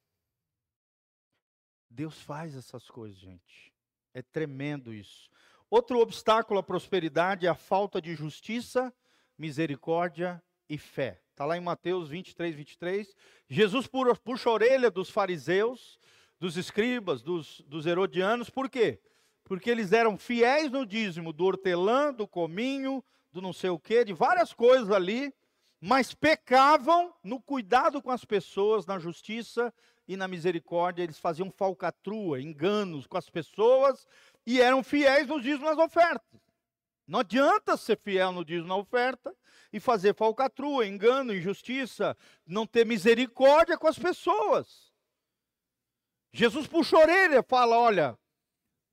Deus faz essas coisas, gente. É tremendo isso. Outro obstáculo à prosperidade é a falta de justiça, misericórdia e fé. Está lá em Mateus 23, 23. Jesus puxa a orelha dos fariseus, dos escribas, dos, dos herodianos. Por quê? Porque eles eram fiéis no dízimo do hortelã, do cominho, do não sei o quê, de várias coisas ali, mas pecavam no cuidado com as pessoas, na justiça e na misericórdia, eles faziam falcatrua, enganos com as pessoas e eram fiéis nos dízimos nas ofertas. Não adianta ser fiel no dízimo na oferta e fazer falcatrua, engano, injustiça, não ter misericórdia com as pessoas. Jesus puxa a orelha, fala: olha,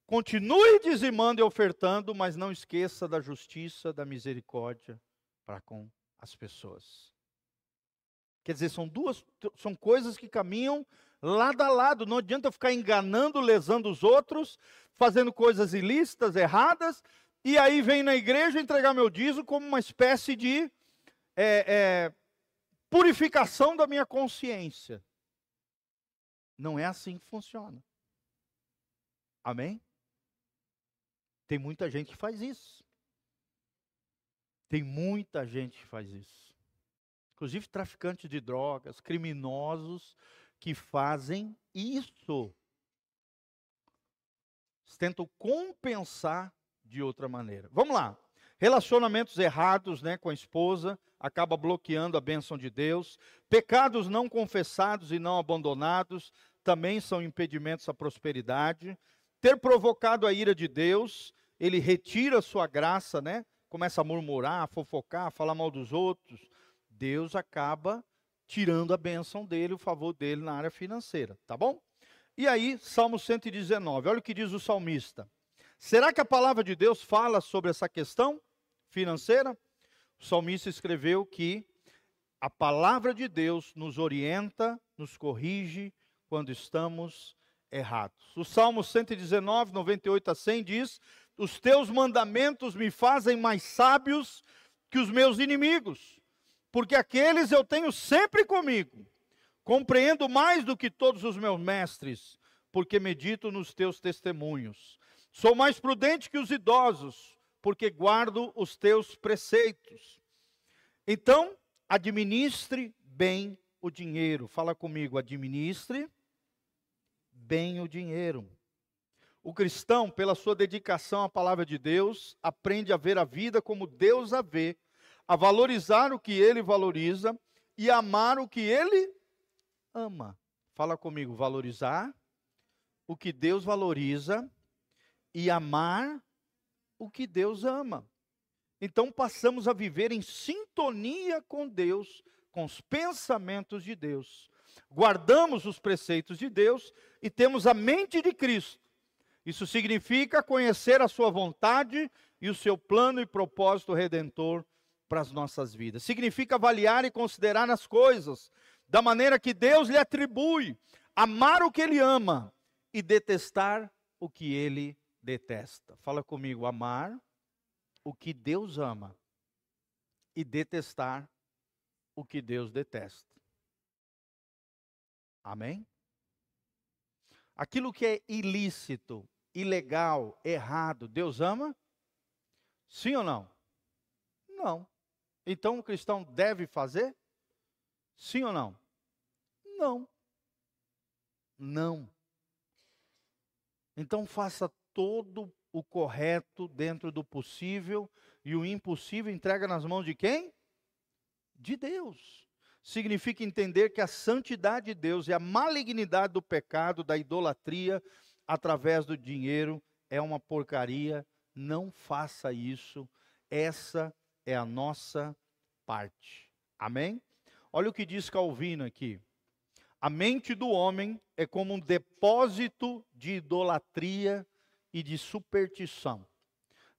continue dizimando e ofertando, mas não esqueça da justiça, da misericórdia para com as pessoas. Quer dizer, são duas, são coisas que caminham lado a lado. Não adianta ficar enganando, lesando os outros, fazendo coisas ilícitas, erradas, e aí vem na igreja entregar meu dízimo como uma espécie de é, é, purificação da minha consciência. Não é assim que funciona. Amém? Tem muita gente que faz isso. Tem muita gente que faz isso. Inclusive traficantes de drogas, criminosos que fazem isso. Tentam compensar de outra maneira. Vamos lá. Relacionamentos errados né, com a esposa acaba bloqueando a bênção de Deus. Pecados não confessados e não abandonados também são impedimentos à prosperidade. Ter provocado a ira de Deus, ele retira sua graça, né? Começa a murmurar, a fofocar, a falar mal dos outros. Deus acaba tirando a bênção dele, o favor dele na área financeira, tá bom? E aí, Salmo 119, olha o que diz o salmista. Será que a palavra de Deus fala sobre essa questão financeira? O salmista escreveu que a palavra de Deus nos orienta, nos corrige quando estamos errados. O Salmo 119, 98 a 100 diz: Os teus mandamentos me fazem mais sábios que os meus inimigos, porque aqueles eu tenho sempre comigo. Compreendo mais do que todos os meus mestres, porque medito nos teus testemunhos. Sou mais prudente que os idosos, porque guardo os teus preceitos. Então, administre bem o dinheiro. Fala comigo, administre bem o dinheiro. O cristão, pela sua dedicação à palavra de Deus, aprende a ver a vida como Deus a vê, a valorizar o que ele valoriza e amar o que ele ama. Fala comigo, valorizar o que Deus valoriza e amar o que Deus ama. Então passamos a viver em sintonia com Deus, com os pensamentos de Deus. Guardamos os preceitos de Deus e temos a mente de Cristo. Isso significa conhecer a sua vontade e o seu plano e propósito redentor para as nossas vidas. Significa avaliar e considerar as coisas da maneira que Deus lhe atribui, amar o que ele ama e detestar o que ele detesta. Fala comigo, amar o que Deus ama e detestar o que Deus detesta. Amém? Aquilo que é ilícito, ilegal, errado, Deus ama? Sim ou não? Não. Então o cristão deve fazer? Sim ou não? Não. Não. Então faça todo o correto dentro do possível e o impossível entrega nas mãos de quem? De Deus. Significa entender que a santidade de Deus e a malignidade do pecado, da idolatria através do dinheiro é uma porcaria. Não faça isso. Essa é a nossa parte. Amém? Olha o que diz Calvino aqui. A mente do homem é como um depósito de idolatria e de superstição.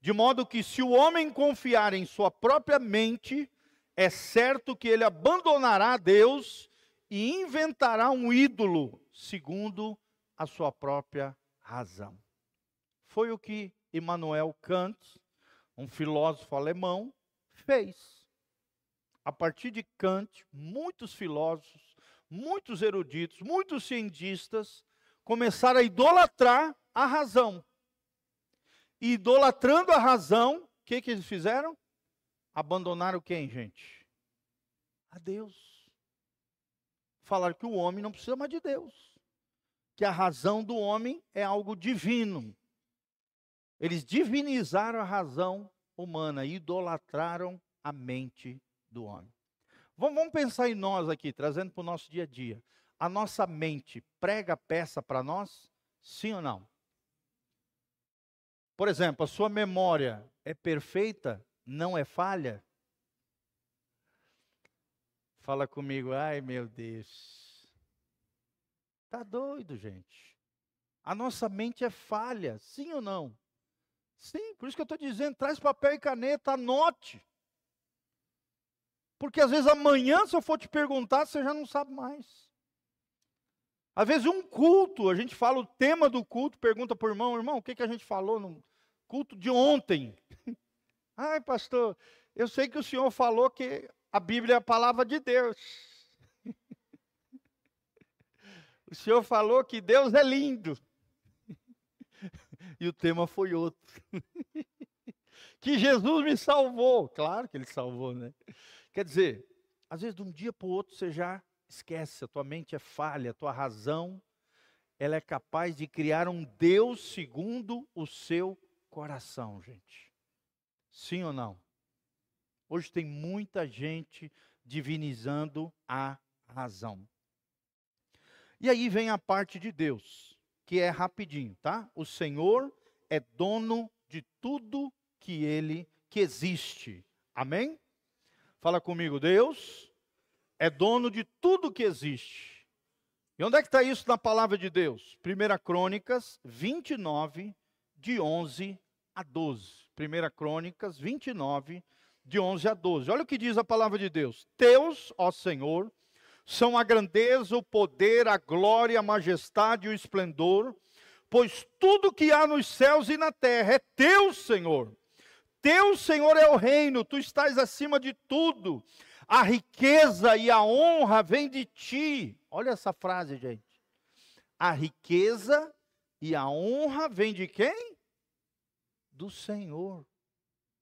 De modo que, se o homem confiar em sua própria mente, é certo que ele abandonará Deus e inventará um ídolo, segundo a sua própria razão. Foi o que Immanuel Kant, um filósofo alemão, fez. A partir de Kant, muitos filósofos, muitos eruditos, muitos cientistas começaram a idolatrar a razão e idolatrando a razão, o que, que eles fizeram? Abandonaram quem, gente? A Deus. Falaram que o homem não precisa mais de Deus. Que a razão do homem é algo divino. Eles divinizaram a razão humana, idolatraram a mente do homem. Vamos, pensar em nós aqui, trazendo para o nosso dia a dia. a nossa mente prega peça para nós? Sim ou não? Por exemplo, a sua memória é perfeita? Não é falha? Fala comigo, ai meu Deus. Tá doido, gente. A nossa mente é falha, sim ou não? Sim, por isso que eu estou dizendo, traz papel e caneta, anote. Porque às vezes amanhã, se eu for te perguntar, você já não sabe mais. Às vezes um culto, a gente fala o tema do culto, pergunta para o irmão, irmão, o que, que a gente falou culto de ontem? (laughs) Ai, pastor, eu sei que o senhor falou que a Bíblia é a palavra de Deus. (laughs) O senhor falou que Deus é lindo. (laughs) E o tema foi outro. Que Jesus me salvou. Claro que ele salvou, né? Quer dizer, às vezes de um dia para o outro você já esquece, a tua mente é falha, a tua razão, ela é capaz de criar um Deus segundo o seu coração, gente. Sim ou não? Hoje tem muita gente divinizando a razão. E aí vem a parte de Deus, que é rapidinho, tá? O Senhor é dono de tudo que ele que existe. Amém? Fala comigo, Deus é dono de tudo que existe. E onde é que está isso na palavra de Deus? 1 Crônicas 29, de 11 a 12. 1 Crônicas 29, de 11 a 12. Olha o que diz a palavra de Deus: Teus, ó Senhor, são a grandeza, o poder, a glória, a majestade e o esplendor, pois tudo que há nos céus e na terra é teu, Senhor. Teu, Senhor, é o reino, tu estás acima de tudo. A riqueza e a honra vêm de ti. Olha essa frase, gente. A riqueza e a honra vêm de quem? Do Senhor.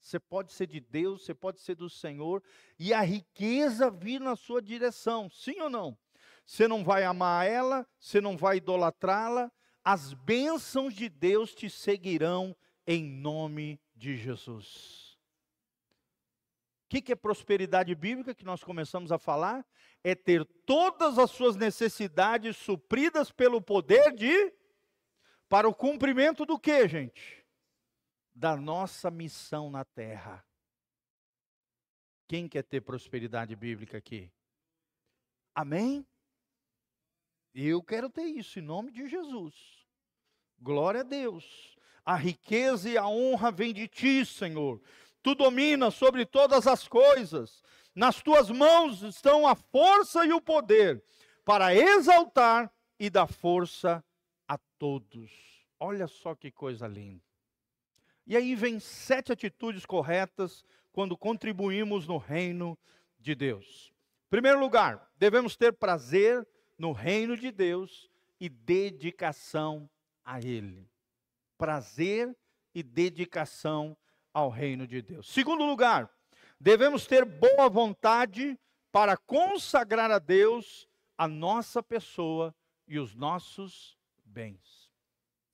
Você pode ser de Deus, você pode ser do Senhor, e a riqueza vir na sua direção, sim ou não? Você não vai amar ela, você não vai idolatrá-la, as bênçãos de Deus te seguirão em nome de Jesus. O que, que é prosperidade bíblica que nós começamos a falar? É ter todas as suas necessidades supridas pelo poder de. Para o cumprimento do que, gente? Da nossa missão na terra. Quem quer ter prosperidade bíblica aqui? Amém? Eu quero ter isso em nome de Jesus. Glória a Deus. A riqueza e a honra vêm de ti, Senhor. Tu dominas sobre todas as coisas. Nas tuas mãos estão a força e o poder para exaltar e dar força a todos. Olha só que coisa linda. E aí vem sete atitudes corretas quando contribuímos no reino de Deus. Em primeiro lugar, devemos ter prazer no reino de Deus e dedicação a Ele. Prazer e dedicação ao reino de Deus. Segundo lugar, devemos ter boa vontade para consagrar a Deus a nossa pessoa e os nossos bens.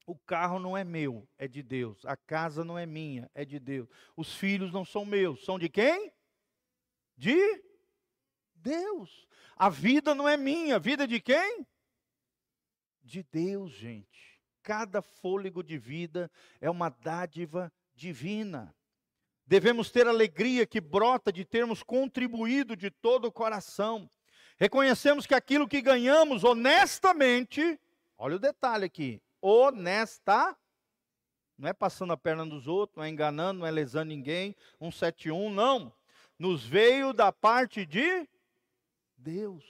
O carro não é meu, é de Deus. A casa não é minha, é de Deus. Os filhos não são meus, são de quem? De Deus. A vida não é minha, a vida é de quem? De Deus, gente. Cada fôlego de vida é uma dádiva divina. Devemos ter alegria que brota de termos contribuído de todo o coração. Reconhecemos que aquilo que ganhamos honestamente, olha o detalhe aqui, honesta. Não é passando a perna dos outros, não é enganando, não é lesando ninguém. 171, não. Nos veio da parte de Deus.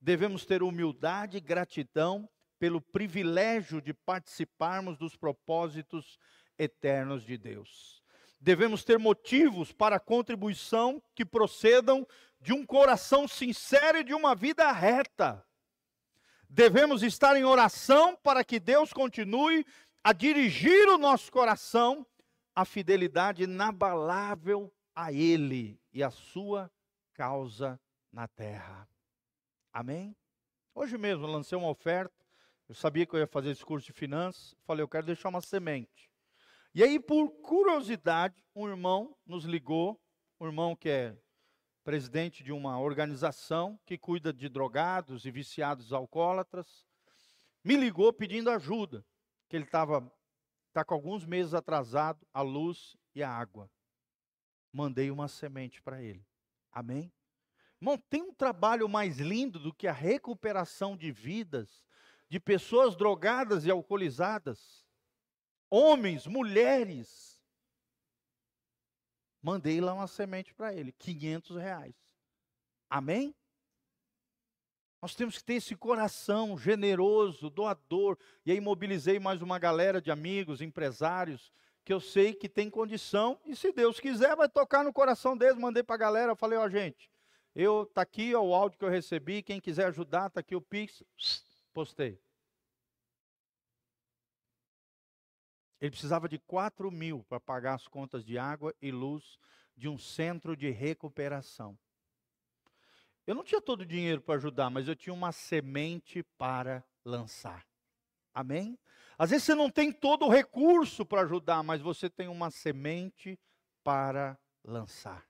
Devemos ter humildade e gratidão pelo privilégio de participarmos dos propósitos eternos de Deus. Devemos ter motivos para contribuição que procedam de um coração sincero e de uma vida reta. Devemos estar em oração para que Deus continue a dirigir o nosso coração à fidelidade inabalável a Ele e a sua causa na terra. Amém? Hoje mesmo lancei uma oferta. Eu sabia que eu ia fazer esse curso de finanças. Falei, eu quero deixar uma semente. E aí, por curiosidade, um irmão nos ligou, um irmão que é presidente de uma organização que cuida de drogados e viciados alcoólatras, me ligou pedindo ajuda, que ele estava tá com alguns meses atrasado a luz e a água. Mandei uma semente para ele. Amém? Irmão, tem um trabalho mais lindo do que a recuperação de vidas de pessoas drogadas e alcoolizadas, homens, mulheres. Mandei lá uma semente para ele, 500 reais. Amém? Nós temos que ter esse coração generoso, doador. E aí mobilizei mais uma galera de amigos, empresários, que eu sei que tem condição. E se Deus quiser, vai tocar no coração deles. Mandei para a galera, falei, ó, gente, eu tá aqui ó, o áudio que eu recebi. Quem quiser ajudar, tá aqui o Pix. Postei. Ele precisava de 4 mil para pagar as contas de água e luz de um centro de recuperação. Eu não tinha todo o dinheiro para ajudar, mas eu tinha uma semente para lançar. Amém? Às vezes você não tem todo o recurso para ajudar, mas você tem uma semente para lançar.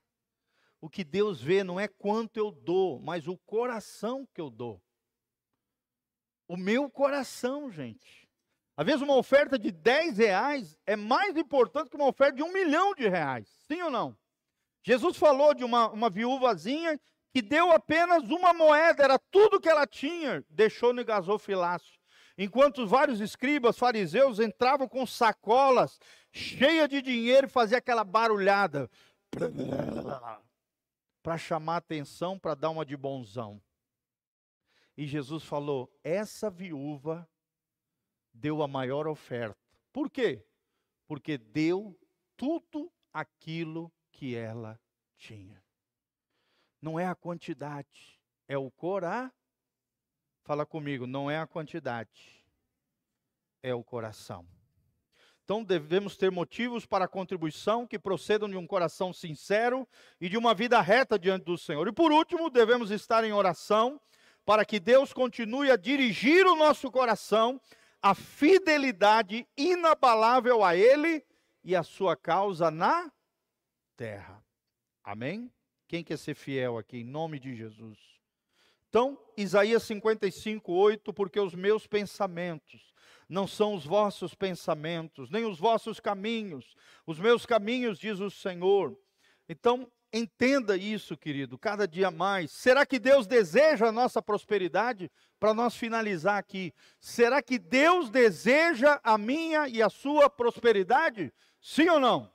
O que Deus vê não é quanto eu dou, mas o coração que eu dou. O meu coração, gente. Às vezes uma oferta de 10 reais é mais importante que uma oferta de um milhão de reais. Sim ou não? Jesus falou de uma, uma viúvazinha que deu apenas uma moeda, era tudo que ela tinha, deixou no gasofilácio. Enquanto vários escribas, fariseus entravam com sacolas cheias de dinheiro e faziam aquela barulhada para chamar atenção, para dar uma de bonzão. E Jesus falou: essa viúva deu a maior oferta. Por quê? Porque deu tudo aquilo que ela tinha. Não é a quantidade, é o coração. Fala comigo, não é a quantidade, é o coração. Então devemos ter motivos para a contribuição que procedam de um coração sincero e de uma vida reta diante do Senhor. E por último, devemos estar em oração para que Deus continue a dirigir o nosso coração a fidelidade inabalável a Ele e a sua causa na terra. Amém? Quem quer ser fiel aqui, em nome de Jesus? Então, Isaías 55, 8, porque os meus pensamentos não são os vossos pensamentos, nem os vossos caminhos, os meus caminhos, diz o Senhor. Então, Entenda isso, querido, cada dia mais. Será que Deus deseja a nossa prosperidade? Para nós finalizar aqui, será que Deus deseja a minha e a sua prosperidade? Sim ou não?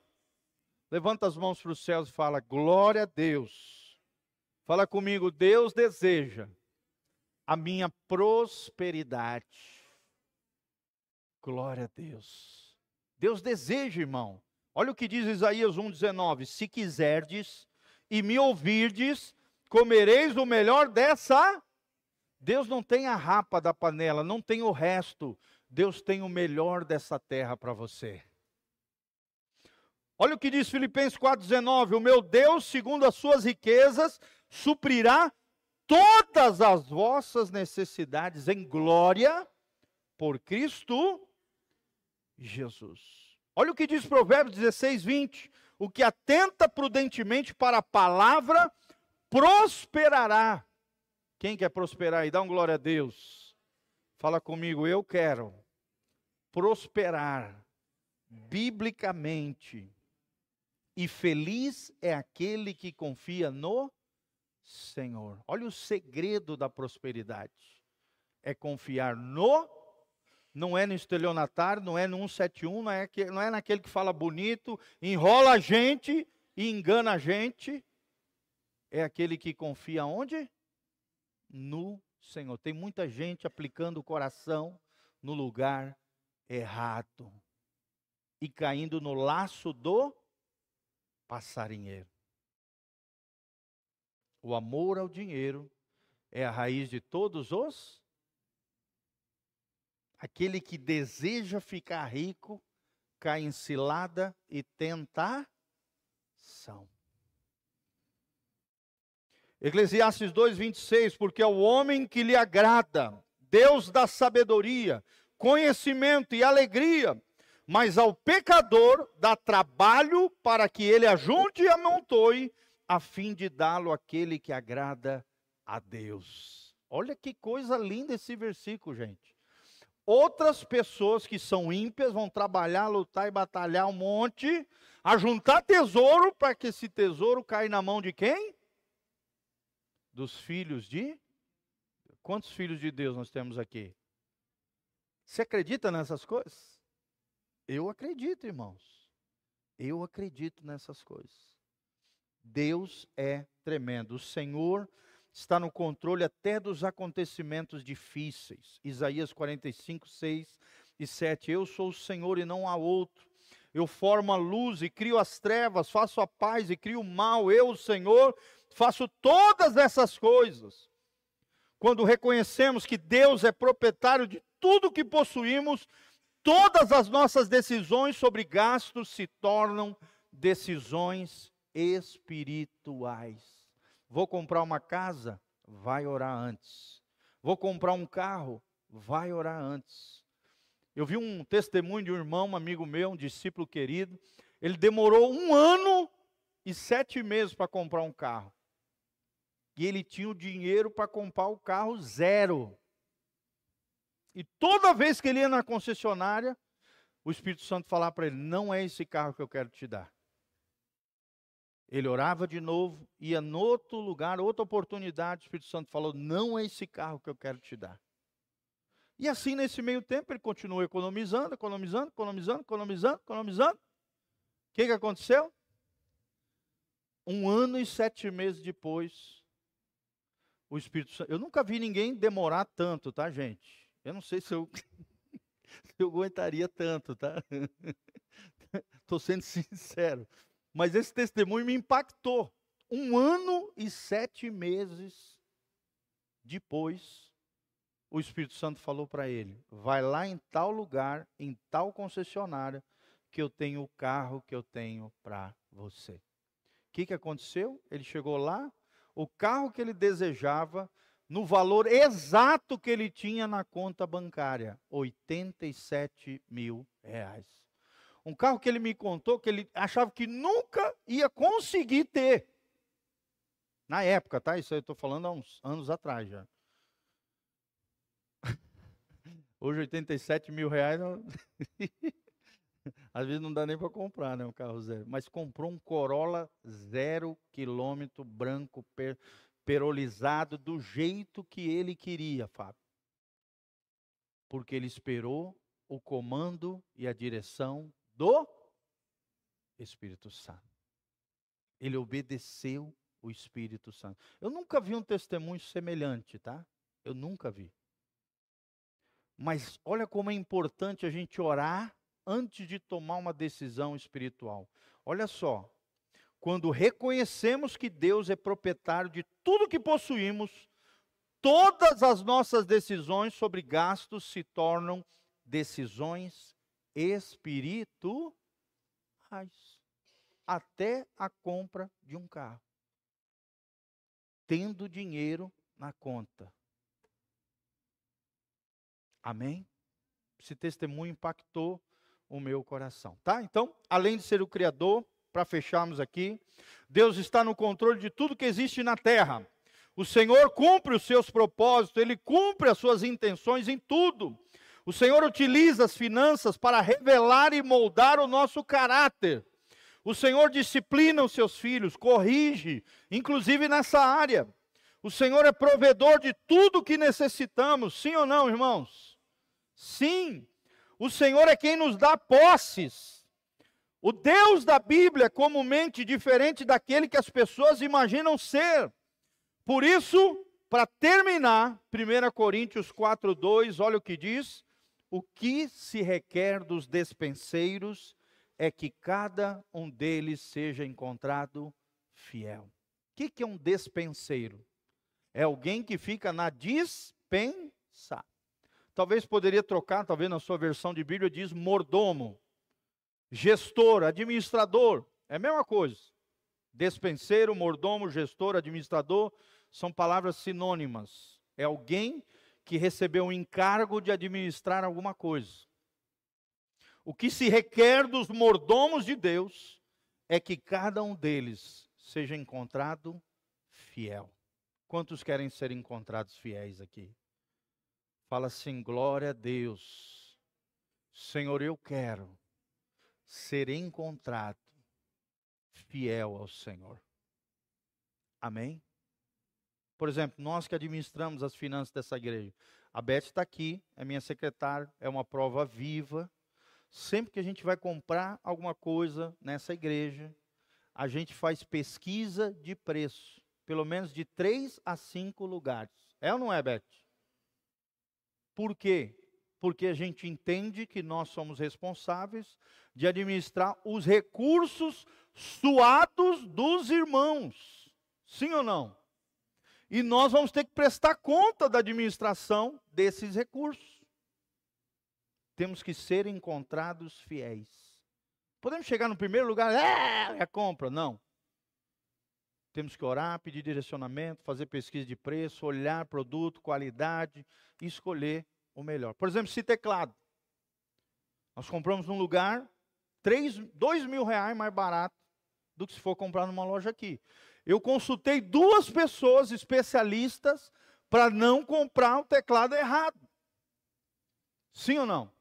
Levanta as mãos para os céus e fala: Glória a Deus. Fala comigo, Deus deseja a minha prosperidade. Glória a Deus. Deus deseja, irmão. Olha o que diz Isaías 1,19: Se quiserdes e me ouvirdes, comereis o melhor dessa. Deus não tem a rapa da panela, não tem o resto. Deus tem o melhor dessa terra para você. Olha o que diz Filipenses 4,19: O meu Deus, segundo as suas riquezas, suprirá todas as vossas necessidades em glória por Cristo Jesus. Olha o que diz Provérbios 16, 20 o que atenta prudentemente para a palavra prosperará. Quem quer prosperar e dá um glória a Deus? Fala comigo, eu quero prosperar biblicamente. E feliz é aquele que confia no Senhor. Olha o segredo da prosperidade. É confiar no não é no estelionatário, não é no 171, não é, que, não é naquele que fala bonito, enrola a gente e engana a gente. É aquele que confia onde? No Senhor. Tem muita gente aplicando o coração no lugar errado e caindo no laço do passarinheiro. O amor ao dinheiro é a raiz de todos os Aquele que deseja ficar rico cai em cilada e tentação. Eclesiastes 2:26, porque é o homem que lhe agrada, Deus dá sabedoria, conhecimento e alegria, mas ao pecador dá trabalho para que ele ajunte e amontoe a fim de dá-lo àquele que agrada a Deus. Olha que coisa linda esse versículo, gente. Outras pessoas que são ímpias vão trabalhar, lutar e batalhar um monte, a juntar tesouro para que esse tesouro caia na mão de quem? Dos filhos de Quantos filhos de Deus nós temos aqui? Você acredita nessas coisas? Eu acredito, irmãos. Eu acredito nessas coisas. Deus é tremendo. O Senhor está no controle até dos acontecimentos difíceis. Isaías 45, 6 e 7. Eu sou o Senhor e não há outro. Eu formo a luz e crio as trevas, faço a paz e crio o mal. Eu, o Senhor, faço todas essas coisas. Quando reconhecemos que Deus é proprietário de tudo que possuímos, todas as nossas decisões sobre gastos se tornam decisões espirituais. Vou comprar uma casa? Vai orar antes. Vou comprar um carro? Vai orar antes. Eu vi um testemunho de um irmão, um amigo meu, um discípulo querido. Ele demorou um ano e sete meses para comprar um carro e ele tinha o dinheiro para comprar o carro zero. E toda vez que ele ia na concessionária, o Espírito Santo falava para ele: Não é esse carro que eu quero te dar. Ele orava de novo, ia no outro lugar, outra oportunidade, o Espírito Santo falou: Não é esse carro que eu quero te dar. E assim, nesse meio tempo, ele continuou economizando, economizando, economizando, economizando, economizando. O que, que aconteceu? Um ano e sete meses depois, o Espírito Santo. Eu nunca vi ninguém demorar tanto, tá, gente? Eu não sei se eu, (laughs) se eu aguentaria tanto, tá? (laughs) Estou sendo sincero. Mas esse testemunho me impactou. Um ano e sete meses depois, o Espírito Santo falou para ele: vai lá em tal lugar, em tal concessionária, que eu tenho o carro que eu tenho para você. O que, que aconteceu? Ele chegou lá, o carro que ele desejava, no valor exato que ele tinha na conta bancária, 87 mil reais. Um carro que ele me contou que ele achava que nunca ia conseguir ter. Na época, tá? Isso eu estou falando há uns anos atrás já. (laughs) Hoje 87 mil reais. Não... (laughs) Às vezes não dá nem para comprar, né, um carro zero. Mas comprou um Corolla zero quilômetro branco per, perolizado do jeito que ele queria, Fábio. Porque ele esperou o comando e a direção do Espírito Santo. Ele obedeceu o Espírito Santo. Eu nunca vi um testemunho semelhante, tá? Eu nunca vi. Mas olha como é importante a gente orar antes de tomar uma decisão espiritual. Olha só, quando reconhecemos que Deus é proprietário de tudo que possuímos, todas as nossas decisões sobre gastos se tornam decisões espirituais. Até a compra de um carro. Tendo dinheiro na conta. Amém? Esse testemunho impactou o meu coração, tá? Então, além de ser o Criador, para fecharmos aqui, Deus está no controle de tudo que existe na terra. O Senhor cumpre os seus propósitos, Ele cumpre as suas intenções em tudo. O Senhor utiliza as finanças para revelar e moldar o nosso caráter. O Senhor disciplina os seus filhos, corrige, inclusive nessa área. O Senhor é provedor de tudo que necessitamos, sim ou não, irmãos? Sim. O Senhor é quem nos dá posses. O Deus da Bíblia é comumente diferente daquele que as pessoas imaginam ser. Por isso, para terminar, 1 Coríntios 4:2, olha o que diz: o que se requer dos despenseiros é que cada um deles seja encontrado fiel. O que, é um despenseiro? É alguém que fica na dispensa. Talvez poderia trocar, talvez na sua versão de Bíblia diz mordomo, gestor, administrador. É a mesma coisa. Despenseiro, mordomo, gestor, administrador são palavras sinônimas. É alguém que recebeu um encargo de administrar alguma coisa. O que se requer dos mordomos de Deus é que cada um deles seja encontrado fiel. Quantos querem ser encontrados fiéis aqui? Fala assim: glória a Deus. Senhor, eu quero ser encontrado fiel ao Senhor. Amém? Por exemplo, nós que administramos as finanças dessa igreja, a Beth está aqui, é minha secretária, é uma prova viva. Sempre que a gente vai comprar alguma coisa nessa igreja, a gente faz pesquisa de preço, pelo menos de três a cinco lugares. É ou não é, Beth? Por quê? Porque a gente entende que nós somos responsáveis de administrar os recursos suados dos irmãos. Sim ou não? E nós vamos ter que prestar conta da administração desses recursos. Temos que ser encontrados fiéis. Podemos chegar no primeiro lugar, é, é a compra. Não. Temos que orar, pedir direcionamento, fazer pesquisa de preço, olhar produto, qualidade escolher o melhor. Por exemplo, se teclado. Nós compramos num lugar, 3, 2 mil reais mais barato do que se for comprar numa loja aqui eu consultei duas pessoas especialistas para não comprar o teclado errado. Sim ou não?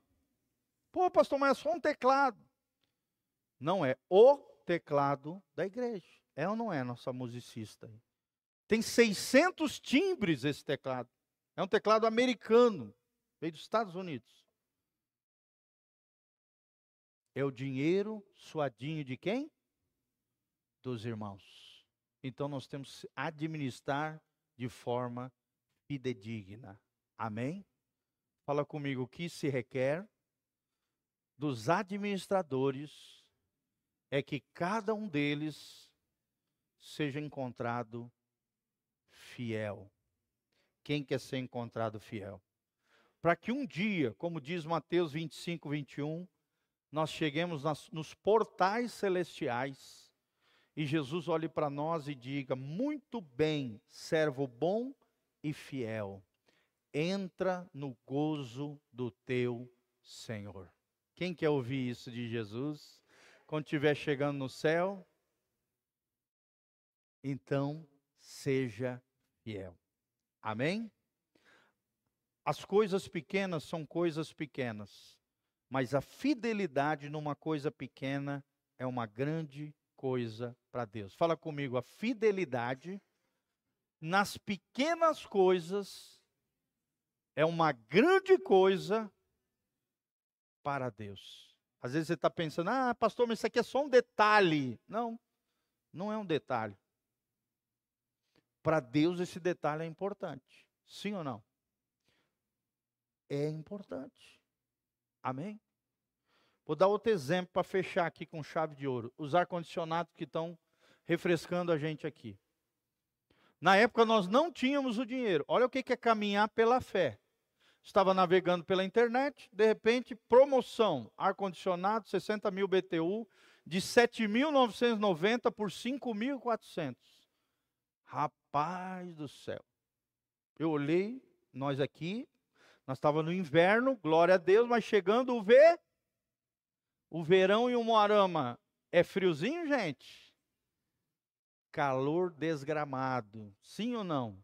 Pô, pastor, mas é só um teclado. Não é o teclado da igreja. É ou não é nossa musicista? Tem 600 timbres esse teclado. É um teclado americano, veio dos Estados Unidos. É o dinheiro suadinho de quem? Dos irmãos. Então nós temos que administrar de forma fidedigna. Amém? Fala comigo o que se requer dos administradores é que cada um deles seja encontrado fiel. Quem quer ser encontrado fiel? Para que um dia, como diz Mateus 25, 21, nós cheguemos nas, nos portais celestiais e Jesus olhe para nós e diga: Muito bem, servo bom e fiel, entra no gozo do teu Senhor. Quem quer ouvir isso de Jesus? Quando estiver chegando no céu, então seja fiel. Amém? As coisas pequenas são coisas pequenas, mas a fidelidade numa coisa pequena é uma grande coisa para Deus. Fala comigo, a fidelidade nas pequenas coisas é uma grande coisa para Deus. Às vezes você está pensando, ah, pastor, mas isso aqui é só um detalhe. Não, não é um detalhe. Para Deus esse detalhe é importante. Sim ou não? É importante. Amém? Vou dar outro exemplo para fechar aqui com chave de ouro. Os ar-condicionados que estão refrescando a gente aqui. Na época nós não tínhamos o dinheiro. Olha o que é caminhar pela fé. Estava navegando pela internet, de repente, promoção, ar-condicionado, 60 mil BTU, de 7.990 por 5.400. Rapaz do céu. Eu olhei, nós aqui, nós estávamos no inverno, glória a Deus, mas chegando o ver o verão e o Moarama é friozinho, gente? Calor desgramado. Sim ou não?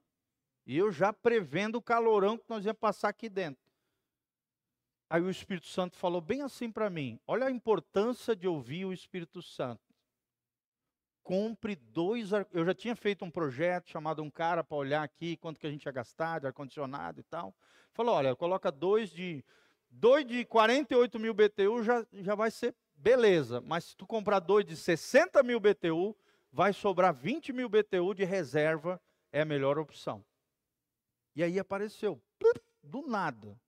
E eu já prevendo o calorão que nós ia passar aqui dentro. Aí o Espírito Santo falou bem assim para mim: olha a importância de ouvir o Espírito Santo. Compre dois. Eu já tinha feito um projeto chamado um cara para olhar aqui quanto que a gente ia gastar de ar-condicionado e tal. Falou: olha, coloca dois de 2 de 48 mil BTU já, já vai ser beleza, mas se tu comprar dois de 60 mil BTU, vai sobrar 20 mil BTU de reserva, é a melhor opção. E aí apareceu, do nada,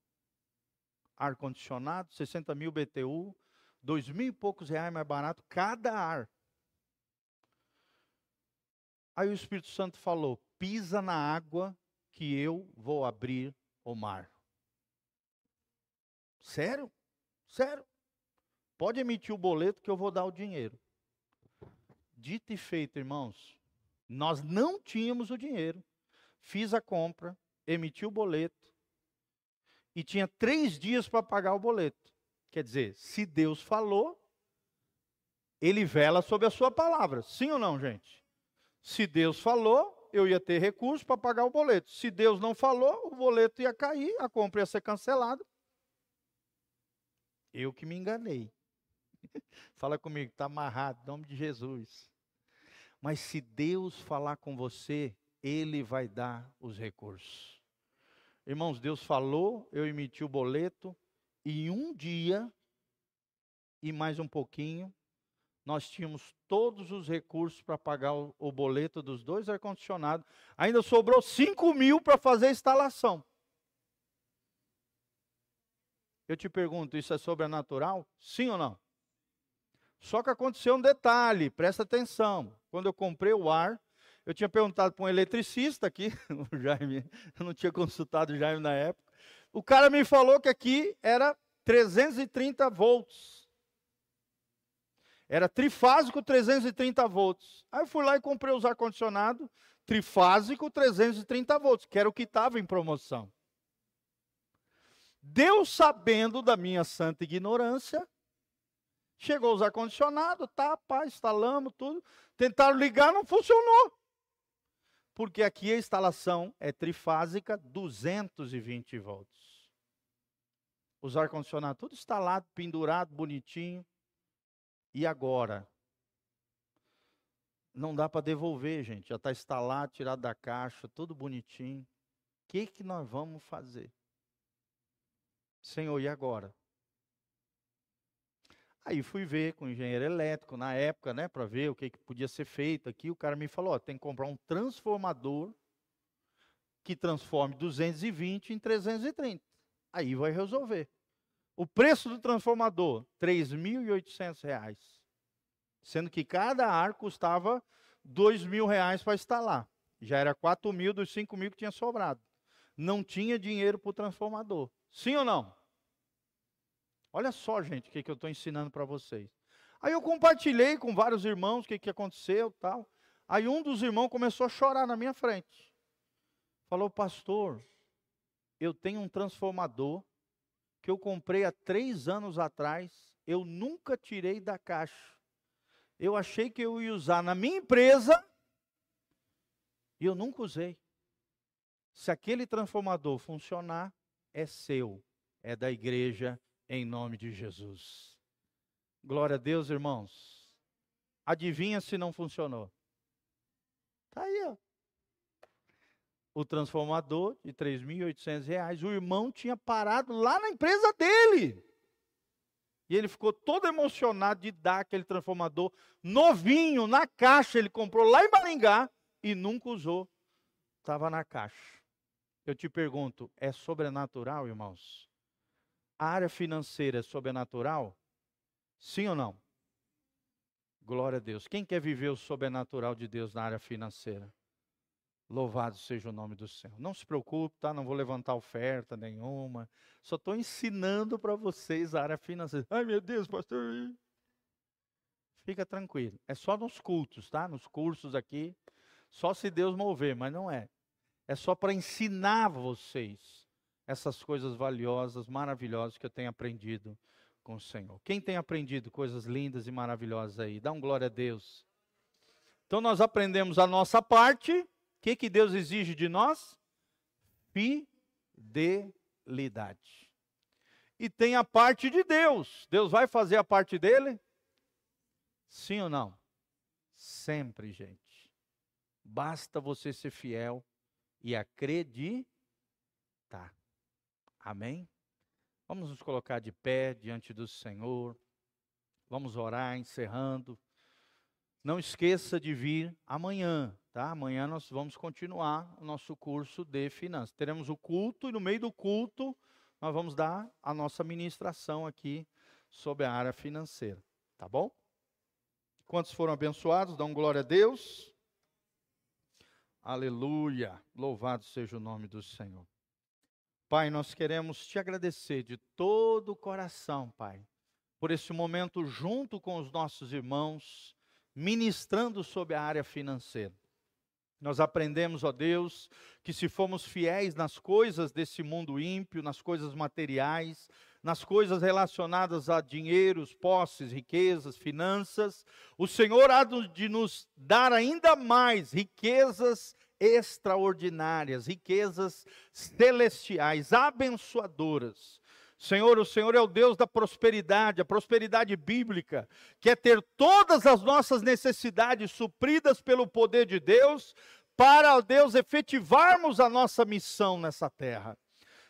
ar-condicionado, 60 mil BTU, dois mil e poucos reais mais barato cada ar. Aí o Espírito Santo falou: pisa na água que eu vou abrir o mar. Sério? Sério? Pode emitir o boleto que eu vou dar o dinheiro. Dito e feito, irmãos. Nós não tínhamos o dinheiro. Fiz a compra, emiti o boleto. E tinha três dias para pagar o boleto. Quer dizer, se Deus falou, ele vela sobre a sua palavra. Sim ou não, gente? Se Deus falou, eu ia ter recurso para pagar o boleto. Se Deus não falou, o boleto ia cair, a compra ia ser cancelada. Eu que me enganei. Fala comigo, está amarrado, em nome de Jesus. Mas se Deus falar com você, Ele vai dar os recursos. Irmãos, Deus falou, eu emiti o boleto, e um dia, e mais um pouquinho, nós tínhamos todos os recursos para pagar o, o, boleto dos dois ar-condicionados. Ainda sobrou 5 mil para fazer a instalação. Eu te pergunto, isso é sobrenatural? Sim ou não? Só que aconteceu um detalhe, presta atenção. Quando eu comprei o ar, eu tinha perguntado para um eletricista aqui, (laughs) o Jaime, eu não tinha consultado o Jaime na época. O cara me falou que aqui era 330 volts. Era trifásico 330 volts. Aí eu fui lá e comprei os ar-condicionado trifásico 330 volts, que era o que estava em promoção. Deus sabendo da minha santa ignorância, Chegou os ar-condicionado, tá, pá, instalamos tudo. Tentaram ligar, não funcionou. Porque aqui a instalação é trifásica, 220 volts. Os ar-condicionado tudo instalado, pendurado, bonitinho. E agora? Não dá para devolver, gente. Já está instalado, tirado da caixa, tudo bonitinho. O que, que nós vamos fazer? Senhor, e agora? Aí fui ver com o engenheiro elétrico na época, né, para ver o que, que podia ser feito aqui. O cara me falou: ó, tem que comprar um transformador que transforme 220 em 330. Aí vai resolver. O preço do transformador, R$ 3.800, sendo que cada ar custava R$ 2.000 para instalar. Já era 4 mil dos 5 mil que tinha sobrado. Não tinha dinheiro para o transformador. Sim ou não? Olha só, gente, o que, que eu estou ensinando para vocês. Aí eu compartilhei com vários irmãos o que, que aconteceu tal. Aí um dos irmãos começou a chorar na minha frente. Falou, pastor, eu tenho um transformador que eu comprei há três anos atrás. Eu nunca tirei da caixa. Eu achei que eu ia usar na minha empresa e eu nunca usei. Se aquele transformador funcionar, é seu, é da igreja em nome de Jesus. Glória a Deus, irmãos. Adivinha se não funcionou? Está aí, ó. O transformador de R$ reais, o irmão tinha parado lá na empresa dele. E ele ficou todo emocionado de dar aquele transformador novinho, na caixa. Ele comprou lá em Maringá e nunca usou. Estava na caixa. Eu te pergunto, é sobrenatural, irmãos? A área financeira é sobrenatural? Sim ou não? Glória a Deus. Quem quer viver o sobrenatural de Deus na área financeira? Louvado seja o nome do Senhor. Não se preocupe, tá? Não vou levantar oferta nenhuma. Só estou ensinando para vocês a área financeira. Ai, meu Deus, pastor. Fica tranquilo. É só nos cultos, tá? Nos cursos aqui. Só se Deus mover, mas não é. É só para ensinar vocês essas coisas valiosas, maravilhosas que eu tenho aprendido com o Senhor. Quem tem aprendido coisas lindas e maravilhosas aí? Dá um glória a Deus. Então nós aprendemos a nossa parte. O que, que Deus exige de nós? Fidelidade. E tem a parte de Deus. Deus vai fazer a parte dele? Sim ou não? Sempre, gente. Basta você ser fiel e acreditar. Amém? Vamos nos colocar de pé diante do Senhor. Vamos orar, encerrando. Não esqueça de vir amanhã, tá? Amanhã nós vamos continuar o nosso curso de finanças. Teremos o culto e no meio do culto nós vamos dar a nossa ministração aqui sobre a área financeira, tá bom? Quantos foram abençoados? Dão glória a Deus. Aleluia. Louvado seja o nome do Senhor. Pai, nós queremos te agradecer de todo o coração, Pai, por esse momento junto com os nossos irmãos, ministrando sobre a área financeira. Nós aprendemos, ó Deus, que se formos fiéis nas coisas desse mundo ímpio, nas coisas materiais, nas coisas relacionadas a dinheiros, posses, riquezas, finanças, o Senhor há de nos dar ainda mais riquezas extraordinárias, riquezas celestiais, abençoadoras. Senhor, o Senhor é o Deus da prosperidade, a prosperidade bíblica, que é ter todas as nossas necessidades supridas pelo poder de Deus, para, Deus, efetivarmos a nossa missão nessa terra.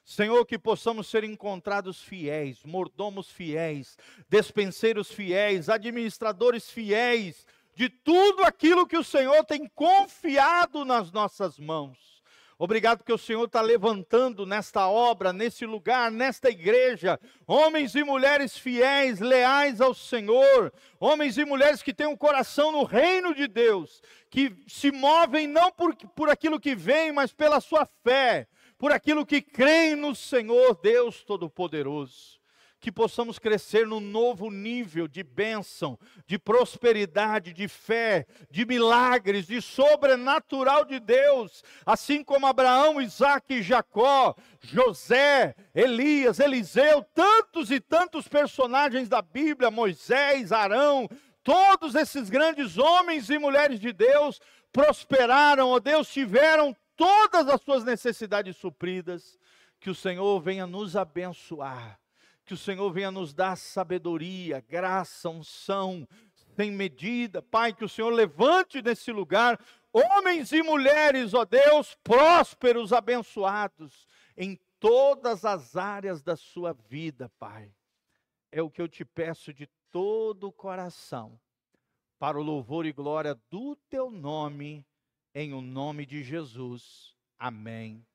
Senhor, que possamos ser encontrados fiéis, mordomos fiéis, despenseiros fiéis, administradores fiéis, de tudo aquilo que o Senhor tem confiado nas nossas mãos. Obrigado que o Senhor está levantando nesta obra, nesse lugar, nesta igreja, homens e mulheres fiéis, leais ao Senhor, homens e mulheres que têm um coração no reino de Deus, que se movem não por, por aquilo que vem, mas pela sua fé, por aquilo que creem no Senhor Deus Todo-Poderoso que possamos crescer num novo nível de bênção, de prosperidade, de fé, de milagres, de sobrenatural de Deus, assim como Abraão, Isaac Jacó, José, Elias, Eliseu, tantos e tantos personagens da Bíblia, Moisés, Arão, todos esses grandes homens e mulheres de Deus prosperaram, ó Deus, tiveram todas as suas necessidades supridas. Que o Senhor venha nos abençoar que o Senhor venha nos dar sabedoria, graça, unção, sem medida. Pai, que o Senhor levante nesse lugar homens e mulheres, ó Deus, prósperos, abençoados, em todas as áreas da sua vida, Pai. É o que eu te peço de todo o coração, para o louvor e glória do teu nome, em o nome de Jesus. Amém